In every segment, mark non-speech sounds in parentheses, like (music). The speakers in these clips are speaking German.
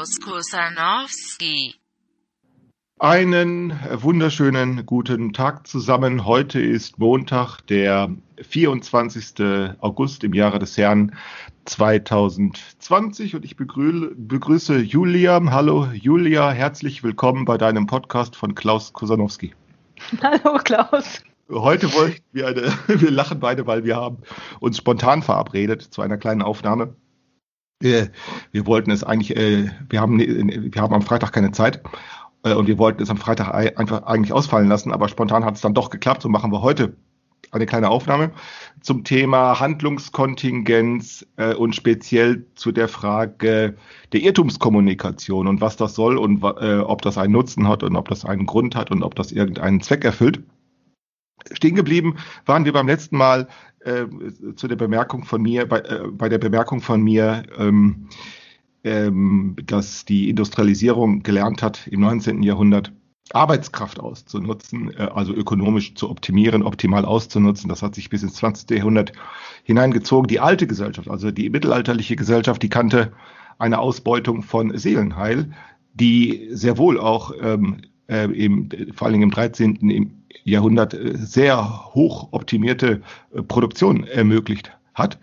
Klaus Kusanowski. Einen wunderschönen guten Tag zusammen. Heute ist Montag, der 24. August im Jahre des Herrn 2020 und ich begrü begrüße Julia. Hallo Julia, herzlich willkommen bei deinem Podcast von Klaus Kusanowski. Hallo Klaus. Heute wollten wir eine, (laughs) wir lachen beide, weil wir haben uns spontan verabredet zu einer kleinen Aufnahme. Wir, wir wollten es eigentlich, äh, wir haben, wir haben am Freitag keine Zeit äh, und wir wollten es am Freitag einfach eigentlich ausfallen lassen, aber spontan hat es dann doch geklappt. So machen wir heute eine kleine Aufnahme zum Thema Handlungskontingenz äh, und speziell zu der Frage der Irrtumskommunikation und was das soll und äh, ob das einen Nutzen hat und ob das einen Grund hat und ob das irgendeinen Zweck erfüllt. Stehen geblieben waren wir beim letzten Mal äh, zu der Bemerkung von mir, bei, äh, bei der Bemerkung von mir, ähm, ähm, dass die Industrialisierung gelernt hat im 19. Jahrhundert, Arbeitskraft auszunutzen, äh, also ökonomisch zu optimieren, optimal auszunutzen. Das hat sich bis ins 20. Jahrhundert hineingezogen. Die alte Gesellschaft, also die mittelalterliche Gesellschaft, die kannte eine Ausbeutung von Seelenheil, die sehr wohl auch ähm, äh, im, vor allen Dingen im 13. Jahrhundert äh, sehr hoch optimierte äh, Produktion ermöglicht hat.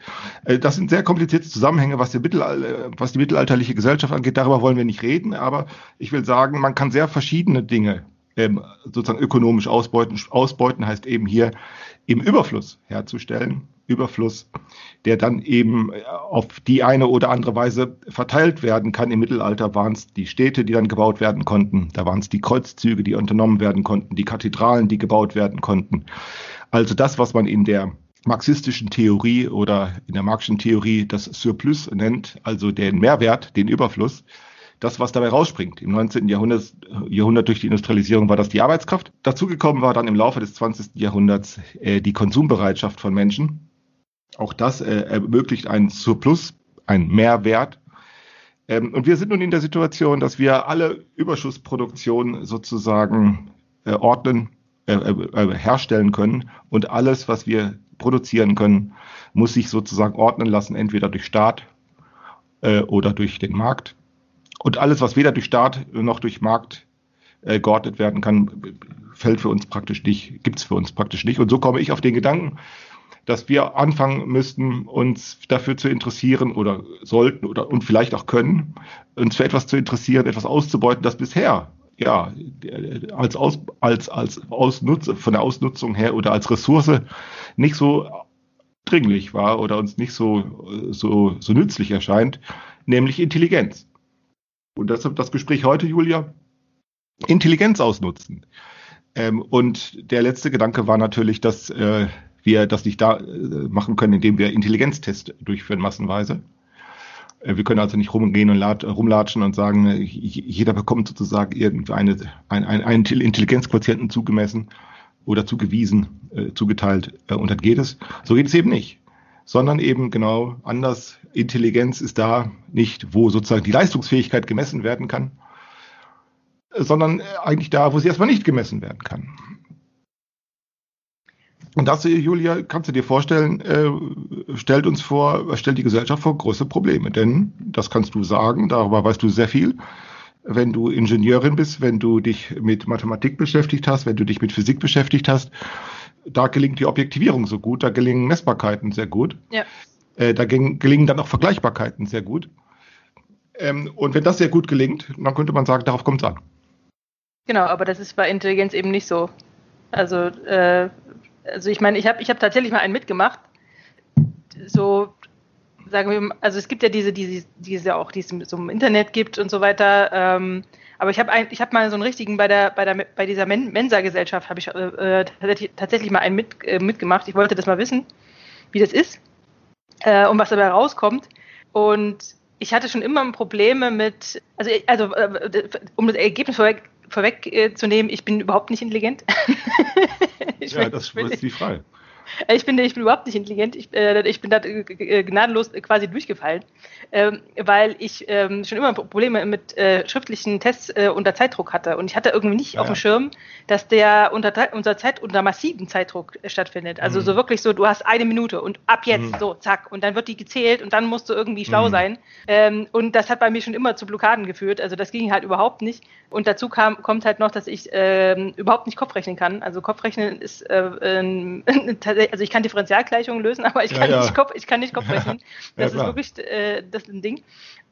Äh, das sind sehr komplizierte Zusammenhänge, was die, was die mittelalterliche Gesellschaft angeht. Darüber wollen wir nicht reden, aber ich will sagen, man kann sehr verschiedene Dinge ähm, sozusagen ökonomisch ausbeuten. Ausbeuten heißt eben hier im Überfluss herzustellen. Überfluss, der dann eben auf die eine oder andere Weise verteilt werden kann. Im Mittelalter waren es die Städte, die dann gebaut werden konnten. Da waren es die Kreuzzüge, die unternommen werden konnten, die Kathedralen, die gebaut werden konnten. Also das, was man in der marxistischen Theorie oder in der marxischen Theorie das Surplus nennt, also den Mehrwert, den Überfluss, das, was dabei rausspringt. Im 19. Jahrhundert, Jahrhundert durch die Industrialisierung war das die Arbeitskraft. Dazugekommen war dann im Laufe des 20. Jahrhunderts äh, die Konsumbereitschaft von Menschen. Auch das äh, ermöglicht einen Surplus, einen Mehrwert. Ähm, und wir sind nun in der Situation, dass wir alle Überschussproduktion sozusagen äh, ordnen, äh, äh, herstellen können und alles, was wir produzieren können, muss sich sozusagen ordnen lassen, entweder durch Staat äh, oder durch den Markt. Und alles, was weder durch Staat noch durch Markt äh, geordnet werden kann, fällt für uns praktisch nicht, gibt es für uns praktisch nicht. Und so komme ich auf den Gedanken, dass wir anfangen müssten, uns dafür zu interessieren oder sollten oder und vielleicht auch können, uns für etwas zu interessieren, etwas auszubeuten, das bisher ja als Aus, als als Ausnutz, von der Ausnutzung her oder als Ressource nicht so dringlich war oder uns nicht so so so nützlich erscheint, nämlich Intelligenz. Und deshalb das Gespräch heute, Julia, Intelligenz ausnutzen. Ähm, und der letzte Gedanke war natürlich, dass äh, wir das nicht da äh, machen können, indem wir Intelligenztests durchführen massenweise. Äh, wir können also nicht rumgehen und lat, rumlatschen und sagen, äh, jeder bekommt sozusagen irgendeine ein, ein, einen Intelligenzquotienten zugemessen oder zugewiesen, äh, zugeteilt äh, und dann geht es. So geht es eben nicht sondern eben genau anders. Intelligenz ist da nicht, wo sozusagen die Leistungsfähigkeit gemessen werden kann, sondern eigentlich da, wo sie erstmal nicht gemessen werden kann. Und das, Julia, kannst du dir vorstellen, äh, stellt uns vor, stellt die Gesellschaft vor große Probleme. Denn, das kannst du sagen, darüber weißt du sehr viel. Wenn du Ingenieurin bist, wenn du dich mit Mathematik beschäftigt hast, wenn du dich mit Physik beschäftigt hast, da gelingt die Objektivierung so gut, da gelingen Messbarkeiten sehr gut. Ja. Äh, da gelingen dann auch Vergleichbarkeiten sehr gut. Ähm, und wenn das sehr gut gelingt, dann könnte man sagen, darauf kommt es an. Genau, aber das ist bei Intelligenz eben nicht so. Also, äh, also ich meine, ich habe ich hab tatsächlich mal einen mitgemacht. So, sagen wir, also es gibt ja diese, diese, diese auch, die es so im Internet gibt und so weiter. Ähm, aber ich habe hab mal so einen richtigen bei der bei der bei dieser Mensa-Gesellschaft habe ich äh, tatsächlich mal einen mit, äh, mitgemacht. Ich wollte das mal wissen, wie das ist äh, und was dabei rauskommt. Und ich hatte schon immer Probleme mit, also also äh, um das Ergebnis vorweg vorwegzunehmen, äh, ich bin überhaupt nicht intelligent. (laughs) ja, das ist die Frage. Ich bin, ich bin überhaupt nicht intelligent. Ich, äh, ich bin da äh, gnadenlos quasi durchgefallen, ähm, weil ich ähm, schon immer Probleme mit äh, schriftlichen Tests äh, unter Zeitdruck hatte. Und ich hatte irgendwie nicht Ja, auf dem. Schirm, dass der unter, unter Zeit unter massiven Zeitdruck äh, stattfindet. Also Mhm. so wirklich so, du hast eine Minute und ab jetzt Mhm. so, zack, und dann wird die gezählt und dann musst du irgendwie schlau Mhm. sein. Ähm, und das hat bei mir schon immer zu Blockaden geführt. Also das ging halt überhaupt nicht. Und dazu kam, kommt halt noch, dass ich ähm, überhaupt nicht Kopfrechnen kann. Also Kopfrechnen ist, äh, tatsächlich- (laughs) also ich kann Differentialgleichungen lösen, (laughs) aber ich Ja, kann, ja. Nicht, Kopf, ich kann nicht Kopfrechnen. Ja, Das ist klar. wirklich äh, das ist ein Ding.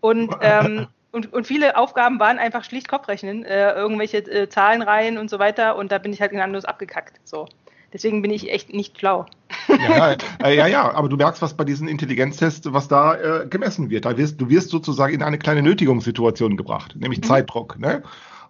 Und, (laughs) ähm, und, und viele Aufgaben waren einfach schlicht Kopfrechnen, äh, irgendwelche äh, Zahlenreihen und so weiter. Und da bin ich halt gnadenlos abgekackt. So. Deswegen bin ich echt nicht schlau. Ja, ja, (laughs) äh, ja, ja, aber du merkst, was bei diesen Intelligenztests, was da äh, gemessen wird. Da wirst, du wirst sozusagen in eine kleine Nötigungssituation gebracht, nämlich Zeitdruck. Ne?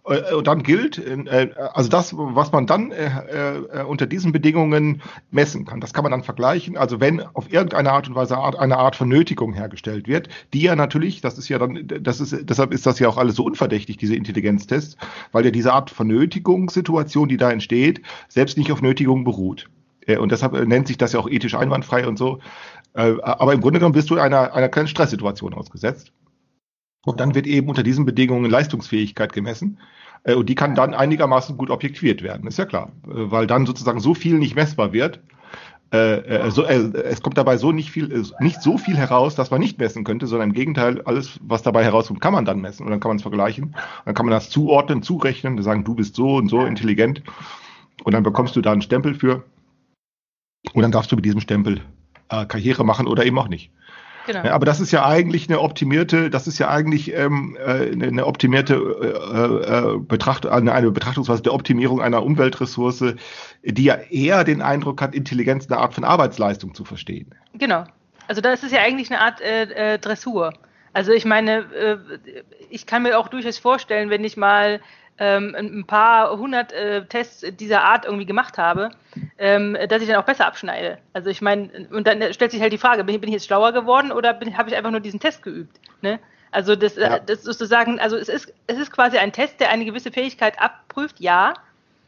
Äh, Und dann gilt, äh, also das, was man dann äh, unter diesen Bedingungen messen kann, das kann man dann vergleichen. Also wenn auf irgendeine Art und Weise eine Art von Nötigung hergestellt wird, die ja natürlich, das ist ja dann, das ist, deshalb ist das ja auch alles so unverdächtig, diese Intelligenztests, weil ja diese Art von Nötigungssituation, die da entsteht, selbst nicht auf Nötigung beruht. Und deshalb nennt sich das ja auch ethisch einwandfrei und so. Aber im Grunde genommen bist du einer, einer kleinen Stresssituation ausgesetzt. Und dann wird eben unter diesen Bedingungen Leistungsfähigkeit gemessen. Äh, Und die kann dann einigermaßen gut objektiviert werden, ist ja klar. Äh, Weil dann sozusagen so viel nicht messbar wird. Äh, so, es kommt dabei so nicht viel, nicht so viel heraus, dass man nicht messen könnte, sondern im Gegenteil, alles, was dabei herauskommt, kann man dann messen und dann kann man es vergleichen. Dann kann man das zuordnen, zurechnen, sagen, du bist so und so intelligent. Und dann bekommst du da einen Stempel für. Und dann darfst du mit diesem Stempel Karriere machen oder eben auch nicht. Genau. Aber das ist ja eigentlich eine optimierte, das ist ja eigentlich ähm, äh, eine, eine optimierte äh, äh, Betracht, eine, eine Betrachtungsweise der Optimierung einer Umweltressource, die ja eher den Eindruck hat, Intelligenz eine Art von Arbeitsleistung zu verstehen. Genau. Also da ist es ja eigentlich eine Art äh, äh, Dressur. Also ich meine, äh, ich kann mir auch durchaus vorstellen, wenn ich mal ähm, ein paar hundert äh, Tests dieser Art irgendwie gemacht habe, ähm, dass ich dann auch besser abschneide. Also ich meine, und dann stellt sich halt die Frage, bin ich, bin ich jetzt schlauer geworden oder habe ich einfach nur diesen Test geübt? Ne? Also das, Ja. äh, das sozusagen, also es ist, es ist quasi ein Test, der eine gewisse Fähigkeit abprüft, ja.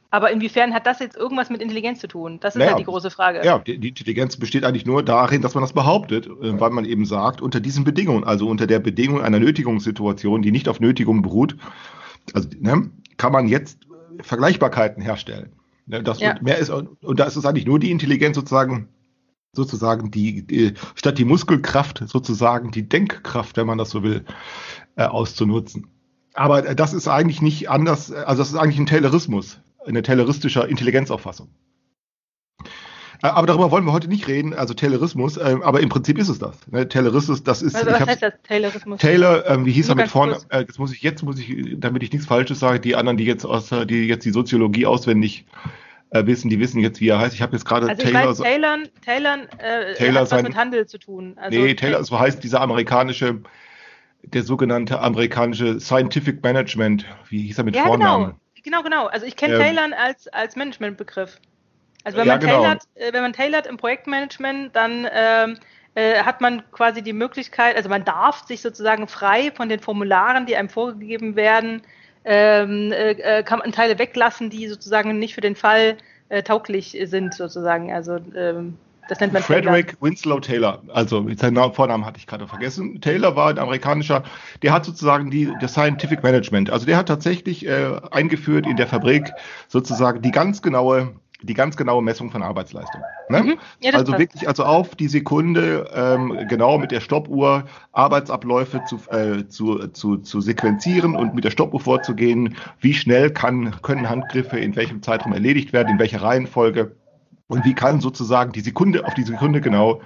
Aber inwiefern hat das jetzt irgendwas mit Intelligenz zu tun? Das ist Naja, halt die große Frage. Ja, die, die Intelligenz besteht eigentlich nur darin, dass man das behauptet, äh, weil man eben sagt, unter diesen Bedingungen, also unter der Bedingung einer Nötigungssituation, die nicht auf Nötigung beruht, also ne, kann man jetzt äh, Vergleichbarkeiten herstellen. Ne, das Ja. und mehr ist und da ist es eigentlich nur die Intelligenz sozusagen sozusagen die, die statt die Muskelkraft sozusagen die Denkkraft, wenn man das so will, äh, auszunutzen. Aber äh, das ist eigentlich nicht anders, äh, also das ist eigentlich ein Taylorismus, eine tayloristische Intelligenzauffassung. Äh, Aber darüber wollen wir heute nicht reden, also Taylorismus, äh, aber im Prinzip ist es das. Ne? Taylorismus, das ist, Also was hab's- heißt das, Taylorismus? Taylor, ähm, wie hieß Nur er mit vorne? Äh, jetzt muss ich, jetzt muss ich, damit ich nichts Falsches sage, die anderen, die jetzt aus, die jetzt die Soziologie auswendig äh, wissen, die wissen jetzt, wie er heißt. Ich habe jetzt gerade Also Taylor. weiß, Taylor, Taylor, äh, Taylor hat was sein- mit Handel zu tun. Also, nee, Taylor, so heißt dieser amerikanische, der sogenannte amerikanische Scientific Management. Wie hieß er mit ja, Vornamen? genau, genau, genau. Also ich kenne Ähm, Taylor als, als Managementbegriff. Also wenn Ja, man genau. tailert, äh, wenn man tailert im Projektmanagement, dann ähm, äh, hat man quasi die Möglichkeit, also man darf sich sozusagen frei von den Formularen, die einem vorgegeben werden, ähm, äh, äh, kann man Teile weglassen, die sozusagen nicht für den Fall äh, tauglich sind, sozusagen. Also ähm, das nennt man Frederick Winslow Taylor, also seinen Namen- Vornamen hatte ich gerade vergessen. Taylor war ein amerikanischer, der hat sozusagen die, das Scientific Management, also der hat tatsächlich äh, eingeführt in der Fabrik sozusagen die ganz genaue, die ganz genaue Messung von Arbeitsleistung. Ne? Mhm. Ja, also passt. wirklich, also auf die Sekunde ähm, genau mit der Stoppuhr Arbeitsabläufe zu, äh, zu, zu, zu sequenzieren und mit der Stoppuhr vorzugehen, wie schnell kann, können Handgriffe in welchem Zeitraum erledigt werden, in welcher Reihenfolge. Und wie kann sozusagen die Sekunde auf die Sekunde genau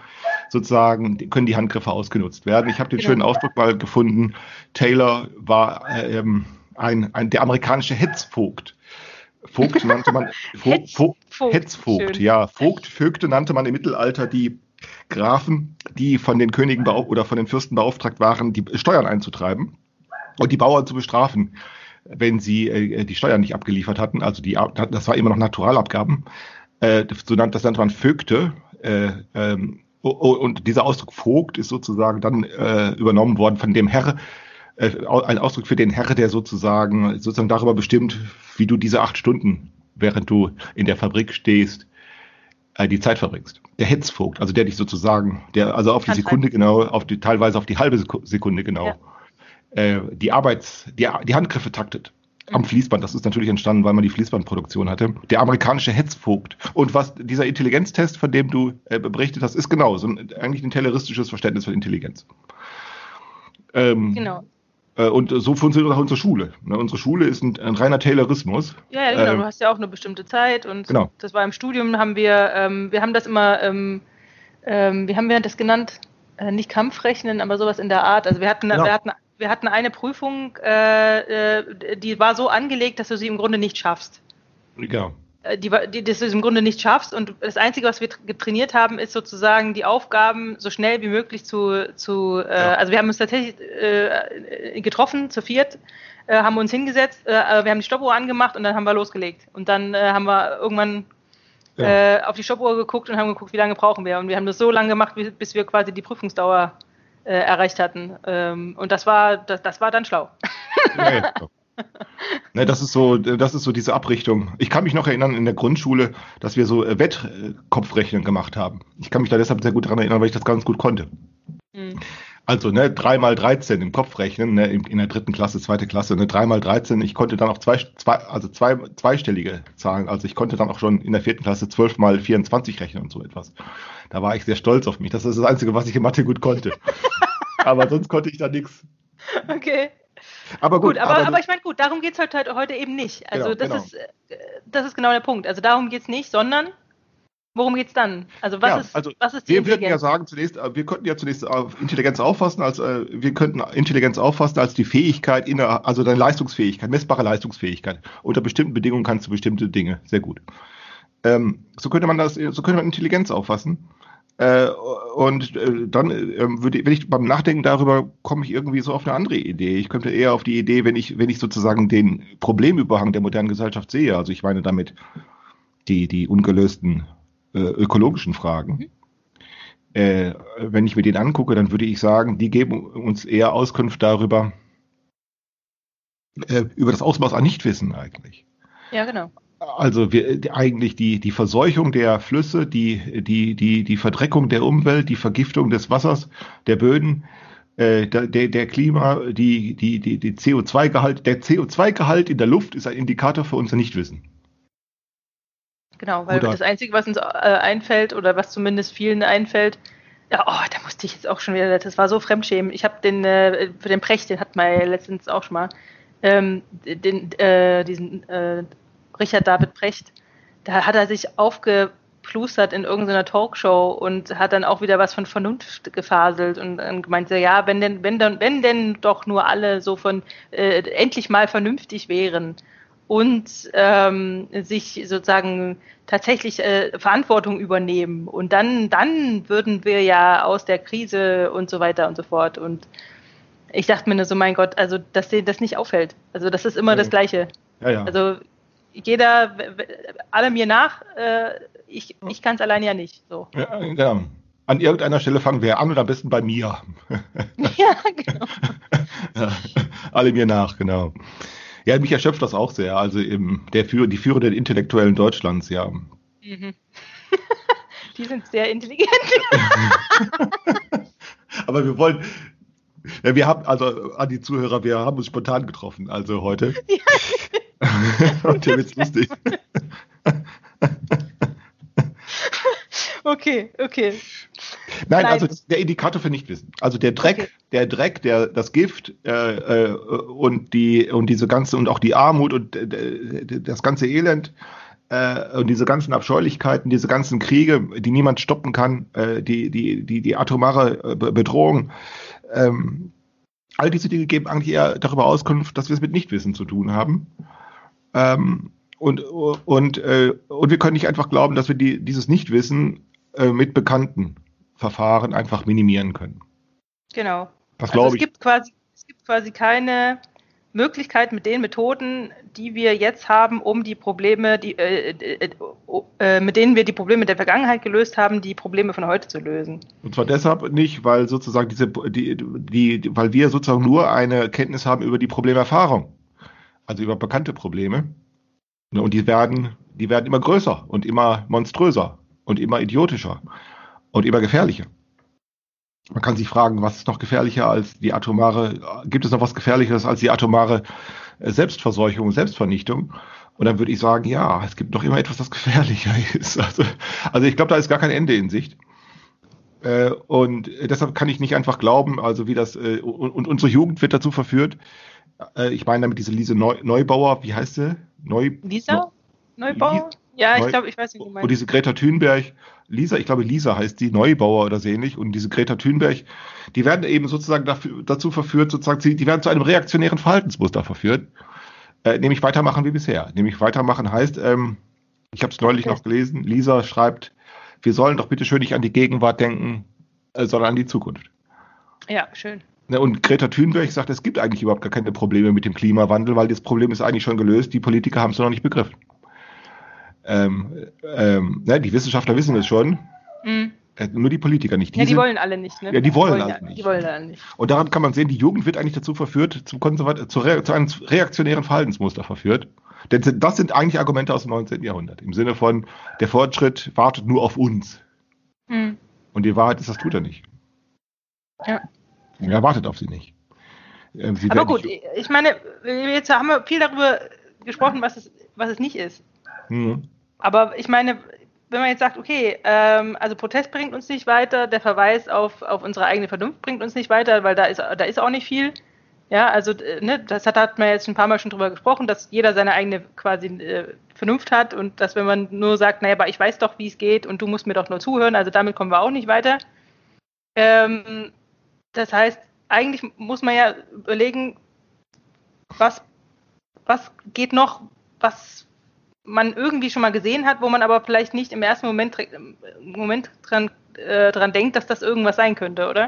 sozusagen die- können die Handgriffe ausgenutzt werden? Ich habe den Genau. schönen Ausdruck mal gefunden. Taylor war äh, ähm, ein, ein der amerikanische Hetzvogt. Vogt nannte man (laughs) Vo, Hetz- Vo, Vogt, Hetzvogt, schön. ja. Vogt, Vögte nannte man im Mittelalter die Grafen, die von den Königen oder von den Fürsten beauftragt waren, die Steuern einzutreiben und die Bauern zu bestrafen, wenn sie äh, die Steuern nicht abgeliefert hatten. Also die, das war immer noch Naturalabgaben. Äh, so nannte, das nannte man Vögte. Äh, ähm, und dieser Ausdruck Vogt ist sozusagen dann äh, übernommen worden von dem Herr, ein Ausdruck für den Herr, der sozusagen, sozusagen darüber bestimmt, wie du diese acht Stunden, während du in der Fabrik stehst, äh, die Zeit verbringst. Der Hetzvogt, also der dich sozusagen, der also auf die. Sekunde genau, auf die teilweise auf die halbe Seku- Sekunde genau, Ja. äh, die Arbeits, die, die Handgriffe taktet. Am Fließband, das ist natürlich entstanden, weil man die Fließbandproduktion hatte. Der amerikanische Hetzvogt. Und was dieser Intelligenztest, von dem du äh, berichtet hast, ist genau so ein, eigentlich ein terroristisches Verständnis von Intelligenz. Ähm, Genau. Äh, und so funktioniert auch unsere Schule. Ne? Unsere Schule ist ein, ein reiner Taylorismus. Ja, ja, genau. Ähm, du hast ja auch eine bestimmte Zeit und Genau. das war im Studium, haben wir, ähm, wir haben das immer, ähm, ähm, wie haben wir das genannt? Äh, nicht Kampfrechnen, aber sowas in der Art. Also wir hatten, Genau. wir hatten, wir hatten eine Prüfung, äh, äh, die war so angelegt, dass du sie im Grunde nicht schaffst. Genau. Äh, Die, die, dass du im Grunde nicht schaffst und das Einzige, was wir tra- getrainiert haben, ist sozusagen die Aufgaben so schnell wie möglich zu, zu äh, Ja. also wir haben uns tatsächlich äh, getroffen, zu viert, äh, haben uns hingesetzt, äh, äh, wir haben die Stoppuhr angemacht und dann haben wir losgelegt. Und dann äh, haben wir irgendwann Ja. äh, auf die Stoppuhr geguckt und haben geguckt, wie lange brauchen wir. Und wir haben das so lange gemacht, bis, wir quasi die Prüfungsdauer äh, erreicht hatten. Ähm, und das war, das, das war dann schlau. Ja. (laughs) (laughs) Ne, das ist so, das ist so diese Abrichtung. Ich kann mich noch erinnern in der Grundschule, dass wir so äh, Wettkopfrechnen gemacht haben. Ich kann mich da deshalb sehr gut daran erinnern, weil ich das ganz gut konnte. Hm. Also, ne, 3 mal 13 im Kopf rechnen, ne, in, in der dritten Klasse, zweite Klasse, ne, 3 mal 13, ich konnte dann auch zwei, zwei, also zwei, zweistellige Zahlen, also ich konnte dann auch schon in der vierten Klasse 12 mal 24 rechnen und so etwas. Da war ich sehr stolz auf mich. Das ist das Einzige, was ich in Mathe gut konnte. (laughs) aber sonst konnte ich da nichts. Okay. Aber gut, Gut, aber, aber, ich meine, gut, darum geht es halt, halt heute eben nicht. Also Genau, das, genau. Ist, äh, das ist genau der Punkt. Also darum geht es nicht, sondern worum geht es dann? Also was, Ja, ist, also was ist die Wir würden ja sagen, zunächst, äh, wir könnten ja zunächst auf Intelligenz auffassen, als äh, wir könnten Intelligenz auffassen als die Fähigkeit, inner, also deine Leistungsfähigkeit, messbare Leistungsfähigkeit. Unter bestimmten Bedingungen kannst du bestimmte Dinge. Sehr gut. Ähm, so könnte man das, so könnte man Intelligenz auffassen. Äh, und äh, dann äh, würde, wenn ich beim Nachdenken darüber komme ich irgendwie so auf eine andere Idee. Ich könnte eher auf die Idee, wenn ich, wenn ich sozusagen den Problemüberhang der modernen Gesellschaft sehe, also ich meine damit die, die ungelösten äh, ökologischen Fragen. Äh, wenn ich mir den angucke, dann würde ich sagen, die geben uns eher Auskunft darüber, äh, über das Ausmaß an Nichtwissen eigentlich. Ja, genau. Also wir, die- eigentlich die, die Verseuchung der Flüsse, die, die, die, die Verdreckung der Umwelt, die Vergiftung des Wassers, der Böden, äh, der, der der Klima, die, die, die, die CO2-Gehalt, der CO2-Gehalt in der Luft ist ein Indikator für unser Nichtwissen. Genau, weil Oder- das Einzige, was uns äh, einfällt oder was zumindest vielen einfällt, ja, oh, da musste ich jetzt auch schon wieder, das war so fremdschämen. Ich habe den, äh, für den Precht, den hat man letztens auch schon mal, ähm, den, äh, diesen äh, Richard David Precht, da hat er sich aufgeplustert in irgendeiner Talkshow und hat dann auch wieder was von Vernunft gefaselt und, und gemeint, ja, wenn denn, wenn dann, wenn denn doch nur alle so von äh, endlich mal vernünftig wären und ähm, sich sozusagen tatsächlich äh, Verantwortung übernehmen. Und dann, dann würden wir ja aus der Krise und so weiter und so fort. Und ich dachte mir nur so, mein Gott, also dass denen das nicht auffällt. Also das ist immer Nee. das Gleiche. Ja, ja. Also jeder, alle mir nach, äh, ich, ich kann es allein ja nicht. So. ja, genau. An irgendeiner Stelle fangen wir an und am besten bei mir. (laughs) ja, genau. Ja, alle mir nach, genau. Ja, mich erschöpft das auch sehr. Also eben der Führer, die führenden Intellektuellen Deutschlands, ja. Mhm. (laughs) Die sind sehr intelligent. (laughs) Aber wir wollen, ja, wir haben, also an die Zuhörer, wir haben uns spontan getroffen, also heute. (laughs) Und der wird's lustig. (laughs) okay, okay. Nein, Nein. also der Indikator für Nichtwissen. Also der Dreck, Okay. der Dreck, der das Gift äh, äh, und die und diese ganze und auch die Armut und äh, das ganze Elend äh, und diese ganzen Abscheulichkeiten, diese ganzen Kriege, die niemand stoppen kann, äh, die die die die atomare äh, Be- Bedrohung. Ähm, all diese Dinge geben eigentlich eher darüber Auskunft, dass wir es mit Nichtwissen zu tun haben. Ähm, und und äh, und wir können nicht einfach glauben, dass wir die, dieses Nichtwissen äh, mit bekannten Verfahren einfach minimieren können. Genau. Das Also glaube es ich. gibt quasi, es gibt quasi keine Möglichkeit mit den Methoden, die wir jetzt haben, um die Probleme, die, äh, äh, äh, mit denen wir die Probleme der Vergangenheit gelöst haben, die Probleme von heute zu lösen. Und zwar deshalb nicht, weil sozusagen diese, die, die, die, weil wir sozusagen nur eine Kenntnis haben über die Problemerfahrung. Also über bekannte Probleme. Ne, Und die werden, die werden immer größer und immer monströser. und immer idiotischer und immer gefährlicher. Man kann sich fragen, was ist noch gefährlicher als die atomare, gibt es noch was gefährlicheres als die atomare äh, Selbstverseuchung, Selbstvernichtung? Und dann würde ich sagen, ja, es gibt noch immer etwas, das gefährlicher (laughs) ist. Also, also ich glaube, da ist gar kein Ende in Sicht. Äh, und deshalb kann ich nicht einfach glauben, also wie das, äh, und unsere Jugend wird dazu verführt. Äh, ich meine damit diese Lise Neu, Neubauer, wie heißt sie? Neu, Lisa? Neubauer? Ja, ich glaube, ich weiß nicht, wie du meinst. Und diese Greta Thunberg, Lisa, ich glaube, Lisa heißt die, Neubauer oder so ähnlich, und diese Greta Thunberg, die werden eben sozusagen dafür, dazu verführt, sozusagen, die werden zu einem reaktionären Verhaltensmuster verführt, äh, nämlich weitermachen wie bisher. Nämlich weitermachen heißt, ähm, ich habe es neulich okay. noch gelesen, Lisa schreibt, wir sollen doch bitte schön nicht an die Gegenwart denken, äh, sondern an die Zukunft. Ja, schön. Und Greta Thunberg sagt, es gibt eigentlich überhaupt gar keine Probleme mit dem Klimawandel, weil das Problem ist eigentlich schon gelöst, die Politiker haben es noch nicht begriffen. Ähm, ähm, ne, die Wissenschaftler wissen es schon. Mhm. Äh, nur die Politiker nicht. Die ja, die sind, wollen alle nicht, ne? Ja, die wollen, die wollen alle nicht. Die wollen alle nicht. Und daran kann man sehen, die Jugend wird eigentlich dazu verführt, zum Konservat zu, re zu einem reaktionären Verhaltensmuster verführt. Denn das sind eigentlich Argumente aus dem 19. Jahrhundert. Im Sinne von, der Fortschritt wartet nur auf uns. Mhm. Und die Wahrheit ist, das tut er nicht. Ja. Er wartet auf sie nicht. Ähm, sie Aber gut, nicht ich meine, jetzt haben wir viel darüber gesprochen, was es, was es nicht ist. Mhm. Aber ich meine, wenn man jetzt sagt, okay, ähm, also Protest bringt uns nicht weiter, der Verweis auf, auf unsere eigene Vernunft bringt uns nicht weiter, weil da ist, da ist auch nicht viel. Ja, also äh, ne, das hat, hat man jetzt ein paar Mal schon drüber gesprochen, dass jeder seine eigene quasi äh, Vernunft hat und dass wenn man nur sagt, naja, aber ich weiß doch, wie es geht und du musst mir doch nur zuhören, also damit kommen wir auch nicht weiter. Ähm, das heißt, eigentlich muss man ja überlegen, was, was geht noch, was man irgendwie schon mal gesehen hat, wo man aber vielleicht nicht im ersten Moment, Moment dran, äh, dran denkt, dass das irgendwas sein könnte, oder?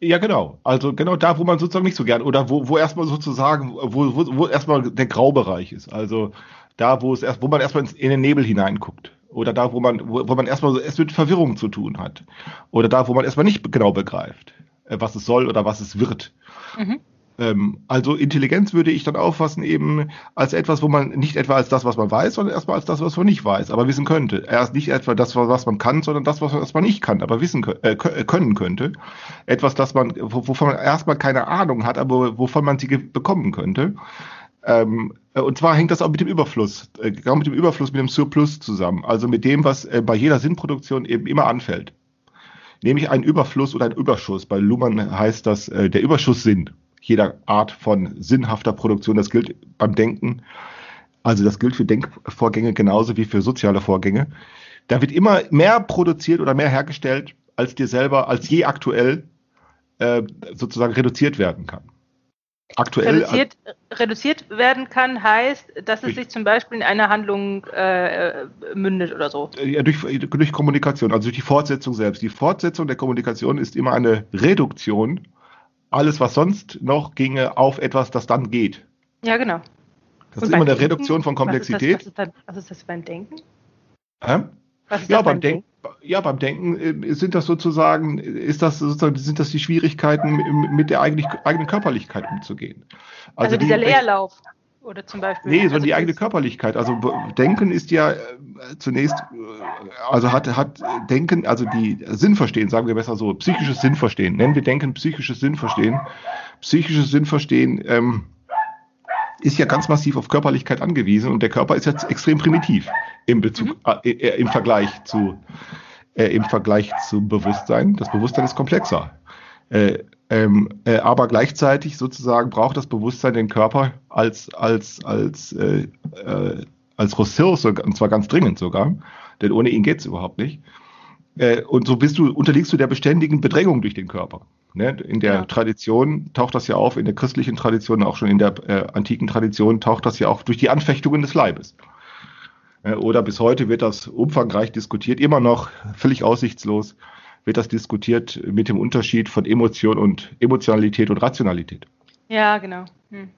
Ja, genau. Also genau da, wo man sozusagen nicht so gern, oder wo, wo erstmal sozusagen, wo, wo, wo erstmal der Graubereich ist. Also da, wo es erst, wo man erstmal in den Nebel hineinguckt. Oder da, wo man, wo, wo man erstmal so, es mit Verwirrung zu tun hat. Oder da, wo man erstmal nicht genau begreift, was es soll oder was es wird. Mhm. Ähm, also Intelligenz würde ich dann auffassen eben als etwas, wo man nicht etwa als das, was man weiß, sondern erstmal als das, was man nicht weiß, aber wissen könnte. Erst nicht etwa das, was man kann, sondern das, was man nicht kann, aber wissen äh, äh, können könnte. Etwas, das man, wovon man erstmal keine Ahnung hat, aber wovon man sie bekommen könnte. Ähm, äh, und zwar hängt das auch mit dem Überfluss, äh, genau mit dem Überfluss, mit dem Surplus zusammen. Also mit dem, was äh, bei jeder Sinnproduktion eben immer anfällt. Nämlich ein Überfluss oder ein Überschuss. Bei Luhmann heißt das äh, der Überschuss Sinn jeder Art von sinnhafter Produktion. Das gilt beim Denken. Also das gilt für Denkvorgänge genauso wie für soziale Vorgänge. Da wird immer mehr produziert oder mehr hergestellt, als dir selber, als je aktuell äh, sozusagen reduziert werden kann. Aktuell reduziert, reduziert werden kann heißt, dass es sich zum Beispiel in einer Handlung äh, mündet oder so. Ja, durch, durch Kommunikation, also durch die Fortsetzung selbst. Die Fortsetzung der Kommunikation ist immer eine Reduktion alles, was sonst noch ginge, auf etwas, das dann geht. Ja, genau. Das Und ist immer eine Denken, Reduktion von Komplexität. Was ist das, was ist das, was ist das beim Denken? Hä? Ja, beim Denken, ja, beim Denken äh, sind das sozusagen, ist das sozusagen, sind das die Schwierigkeiten, mit der eigentlich, eigenen Körperlichkeit umzugehen. Also, also dieser die, Leerlauf. Oder zum Beispiel. Nee, sondern also die eigene Körperlichkeit. Also Denken ist ja äh, zunächst, äh, also hat, hat Denken, also die Sinnverstehen, sagen wir besser so, psychisches Sinnverstehen. Nennen wir Denken psychisches Sinnverstehen. Psychisches Sinnverstehen ähm, ist ja ganz massiv auf Körperlichkeit angewiesen und der Körper ist jetzt extrem primitiv im Bezug, mhm. äh, äh, im Vergleich zu, äh, im Vergleich zum Bewusstsein. Das Bewusstsein ist komplexer. Äh, ähm, äh, aber gleichzeitig sozusagen braucht das Bewusstsein den Körper als, als, als, äh, äh, als Ressource, und zwar ganz dringend sogar, denn ohne ihn geht's überhaupt nicht. Äh, und so bist du, unterliegst du der beständigen Bedrängung durch den Körper. Ne? In der ja. Tradition taucht das ja auf, in der christlichen Tradition, auch schon in der äh, antiken Tradition taucht das ja auch durch die Anfechtungen des Leibes. Äh, oder bis heute wird das umfangreich diskutiert, immer noch völlig aussichtslos wird das diskutiert mit dem Unterschied von Emotion und Emotionalität und Rationalität. Ja, genau. Hm.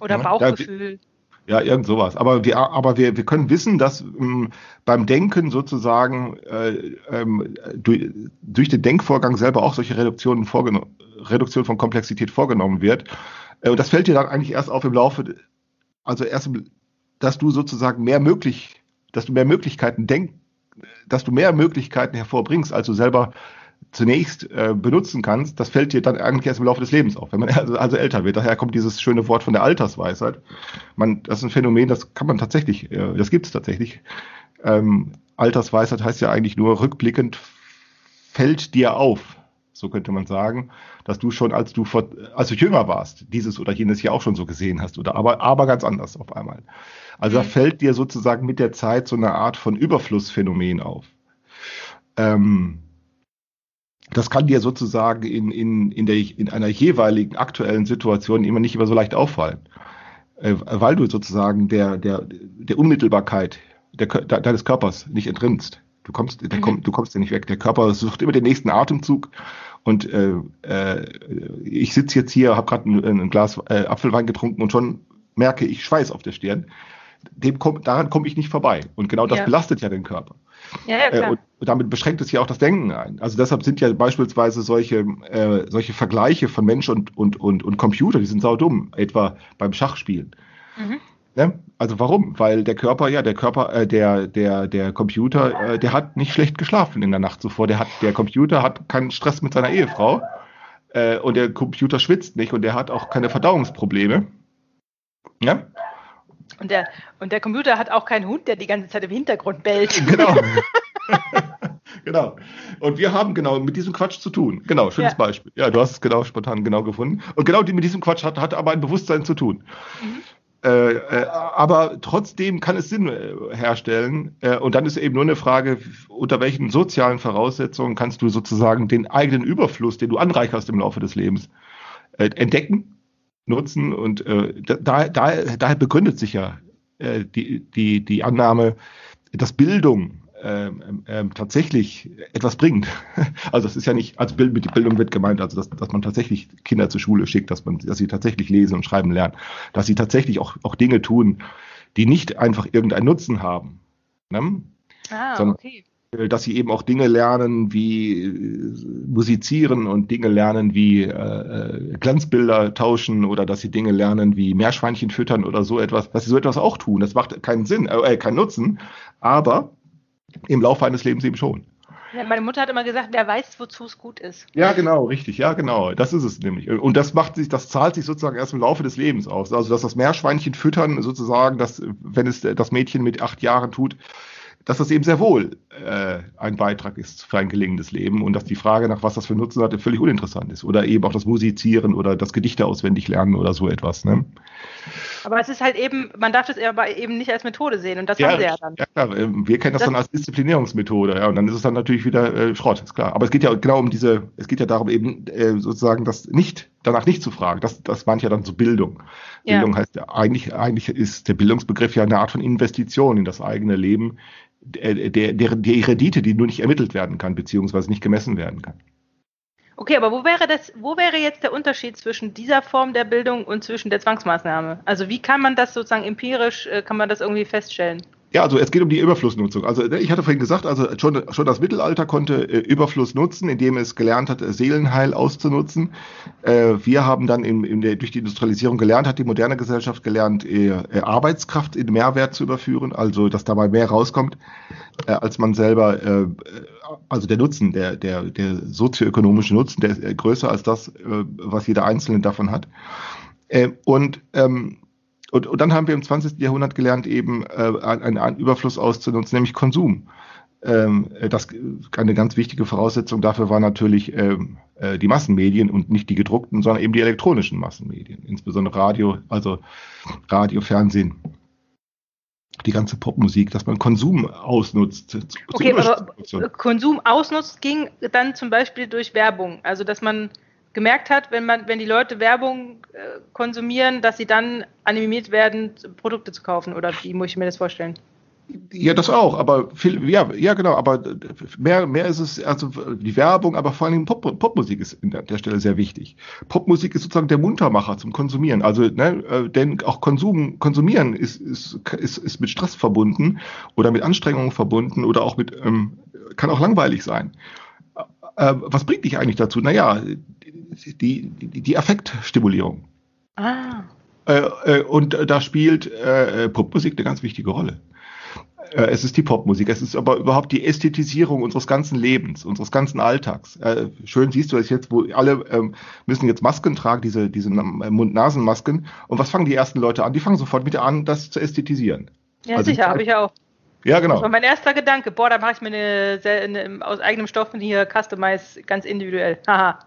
Oder ja, Bauchgefühl. Ja, irgend sowas. Aber wir, aber wir, wir können wissen, dass ähm, beim Denken sozusagen äh, ähm, durch, durch den Denkvorgang selber auch solche Reduktionen vorgenommen, Reduktion von Komplexität vorgenommen wird. Äh, und das fällt dir dann eigentlich erst auf im Laufe, also erst, dass du sozusagen mehr möglich, dass du mehr Möglichkeiten denk, dass du mehr Möglichkeiten hervorbringst, als du selber zunächst äh, benutzen kannst, das fällt dir dann eigentlich erst im Laufe des Lebens auf, wenn man (laughs) also, also älter wird. Daher kommt dieses schöne Wort von der Altersweisheit. Man, das ist ein Phänomen, das kann man tatsächlich, äh, das gibt es tatsächlich. Ähm, Altersweisheit heißt ja eigentlich nur rückblickend fällt dir auf, so könnte man sagen, dass du schon, als du vor, als du jünger warst, dieses oder jenes Jahr auch schon so gesehen hast, oder aber, aber ganz anders auf einmal. Also mhm. da fällt dir sozusagen mit der Zeit so eine Art von Überflussphänomen auf. Ähm, das kann dir sozusagen in, in, in, der, in einer jeweiligen aktuellen Situation immer nicht immer so leicht auffallen, äh, weil du sozusagen der, der, der Unmittelbarkeit der, deines Körpers nicht entrinnst. Du kommst, der, mhm. du kommst ja nicht weg. Der Körper sucht immer den nächsten Atemzug. Und äh, äh, ich sitze jetzt hier, habe gerade ein, ein, Glas äh, Apfelwein getrunken und schon merke ich Schweiß auf der Stirn. Dem komm, daran komme ich nicht vorbei. Und genau das ja. belastet ja den Körper. Ja, ja, klar. Äh, und, und damit beschränkt es ja auch das Denken ein. Also deshalb sind ja beispielsweise solche, äh, solche Vergleiche von Mensch und, und, und, und Computer, die sind saudumm, etwa beim Schachspielen. Mhm. Ne? Also warum? Weil der Körper, ja, der Körper, äh, der, der, der Computer, äh, der hat nicht schlecht geschlafen in der Nacht zuvor. Der hat, der Computer hat keinen Stress mit seiner Ehefrau äh, und der Computer schwitzt nicht und der hat auch keine Verdauungsprobleme. Ja? Und der, und der Computer hat auch keinen Hund, der die ganze Zeit im Hintergrund bellt. (laughs) Genau. (laughs) genau. Und wir haben genau mit diesem Quatsch zu tun. Genau, schönes ja. Beispiel. Ja, du hast es genau spontan genau gefunden. Und genau die, mit diesem Quatsch hat, hat aber ein Bewusstsein zu tun. Mhm. Äh, äh, aber trotzdem kann es Sinn äh, herstellen. Äh, und dann ist eben nur eine Frage, unter welchen sozialen Voraussetzungen kannst du sozusagen den eigenen Überfluss, den du anreicherst im Laufe des Lebens, äh, entdecken, nutzen. Und äh, da, da, daher begründet sich ja die, die, die Annahme, dass Bildung ähm, ähm, tatsächlich etwas bringt. (laughs) Also das ist ja nicht, also Bild, mit Bildung wird gemeint, also dass, dass man tatsächlich Kinder zur Schule schickt, dass man, dass sie tatsächlich lesen und schreiben lernen, dass sie tatsächlich auch, auch Dinge tun, die nicht einfach irgendeinen Nutzen haben. Ne? Ah, Sondern, okay. Äh, dass sie eben auch Dinge lernen wie äh, musizieren und Dinge lernen wie äh, äh, Glanzbilder tauschen oder dass sie Dinge lernen wie Meerschweinchen füttern oder so etwas, dass sie so etwas auch tun. Das macht keinen Sinn, äh, keinen Nutzen, aber im Laufe eines Lebens eben schon. Ja, meine Mutter hat immer gesagt, wer weiß, wozu es gut ist. Ja, genau, richtig. Ja, genau. Das ist es nämlich. Und das macht sich, das zahlt sich sozusagen erst im Laufe des Lebens aus. Also, dass das Meerschweinchen füttern sozusagen, dass, wenn es das Mädchen mit acht Jahren tut, dass das eben sehr wohl äh, ein Beitrag ist für ein gelingendes Leben und dass die Frage nach was das für Nutzen hat, völlig uninteressant ist. Oder eben auch das Musizieren oder das Gedichte auswendig lernen oder so etwas. Ne? Aber es ist halt eben, man darf das aber eben nicht als Methode sehen und das ja, haben sie ja dann. Ja klar, ähm, wir kennen das, das, dann als Disziplinierungsmethode, ja, und dann ist es dann natürlich wieder äh, Schrott, ist klar. Aber es geht ja genau um diese, es geht ja darum eben äh, sozusagen das nicht, danach nicht zu fragen. Das, das meint ja dann so Bildung. Ja. Bildung heißt ja, eigentlich, eigentlich ist der Bildungsbegriff ja eine Art von Investition in das eigene Leben, der, der, der Rendite, die nur nicht ermittelt werden kann, beziehungsweise nicht gemessen werden kann. Okay, aber wo wäre das, wo wäre jetzt der Unterschied zwischen dieser Form der Bildung und zwischen der Zwangsmaßnahme? Also wie kann man das sozusagen empirisch, äh, kann man das irgendwie feststellen? Ja, also es geht um die Überflussnutzung. Also ne, ich hatte vorhin gesagt, also schon, schon das Mittelalter konnte äh, Überfluss nutzen, indem es gelernt hat, Seelenheil auszunutzen. Äh, wir haben dann in, in der, durch die Industrialisierung gelernt, hat die moderne Gesellschaft gelernt, äh, äh Arbeitskraft in Mehrwert zu überführen, also dass dabei mehr rauskommt, äh, als man selber, äh, also der Nutzen, der, der, der sozioökonomische Nutzen, der ist größer als das, was jeder Einzelne davon hat. und ähm, und, und dann haben wir im 20. Jahrhundert gelernt, eben äh, einen, einen Überfluss auszunutzen, nämlich Konsum. Ähm, das eine ganz wichtige Voraussetzung dafür war natürlich ähm, äh, die Massenmedien und nicht die gedruckten, sondern eben die elektronischen Massenmedien, insbesondere Radio, also Radio, Fernsehen, die ganze Popmusik, dass man Konsum ausnutzt. Okay, aber Konsum ausnutzt ging dann zum Beispiel durch Werbung, also dass man gemerkt hat, wenn man, wenn die Leute Werbung äh, konsumieren, dass sie dann animiert werden, Produkte zu kaufen? Oder wie muss ich mir das vorstellen? Ja, das auch, aber viel, ja, ja, genau, aber mehr, mehr ist es, also die Werbung, aber vor allem Pop, Popmusik ist an der Stelle sehr wichtig. Popmusik ist sozusagen der Muntermacher zum Konsumieren. Also, ne, äh, denn auch Konsum, Konsumieren ist, ist, ist, ist mit Stress verbunden oder mit Anstrengungen verbunden oder auch mit, ähm, kann auch langweilig sein. Äh, was bringt dich eigentlich dazu? Naja, die, die, die Affektstimulierung. Ah. Äh, äh, und da spielt äh, Popmusik eine ganz wichtige Rolle. Äh, es ist die Popmusik. Es ist aber überhaupt die Ästhetisierung unseres ganzen Lebens, unseres ganzen Alltags. Äh, schön siehst du das jetzt, wo alle ähm, müssen jetzt Masken tragen, diese, diese Mund-Nasen-Masken. Und was fangen die ersten Leute an? Die fangen sofort mit an, das zu ästhetisieren. Ja, also sicher, habe ich auch. Ja, genau. Das war mein erster Gedanke. Boah, da mache ich mir eine, eine, aus eigenem Stoff hier Customize ganz individuell. Haha.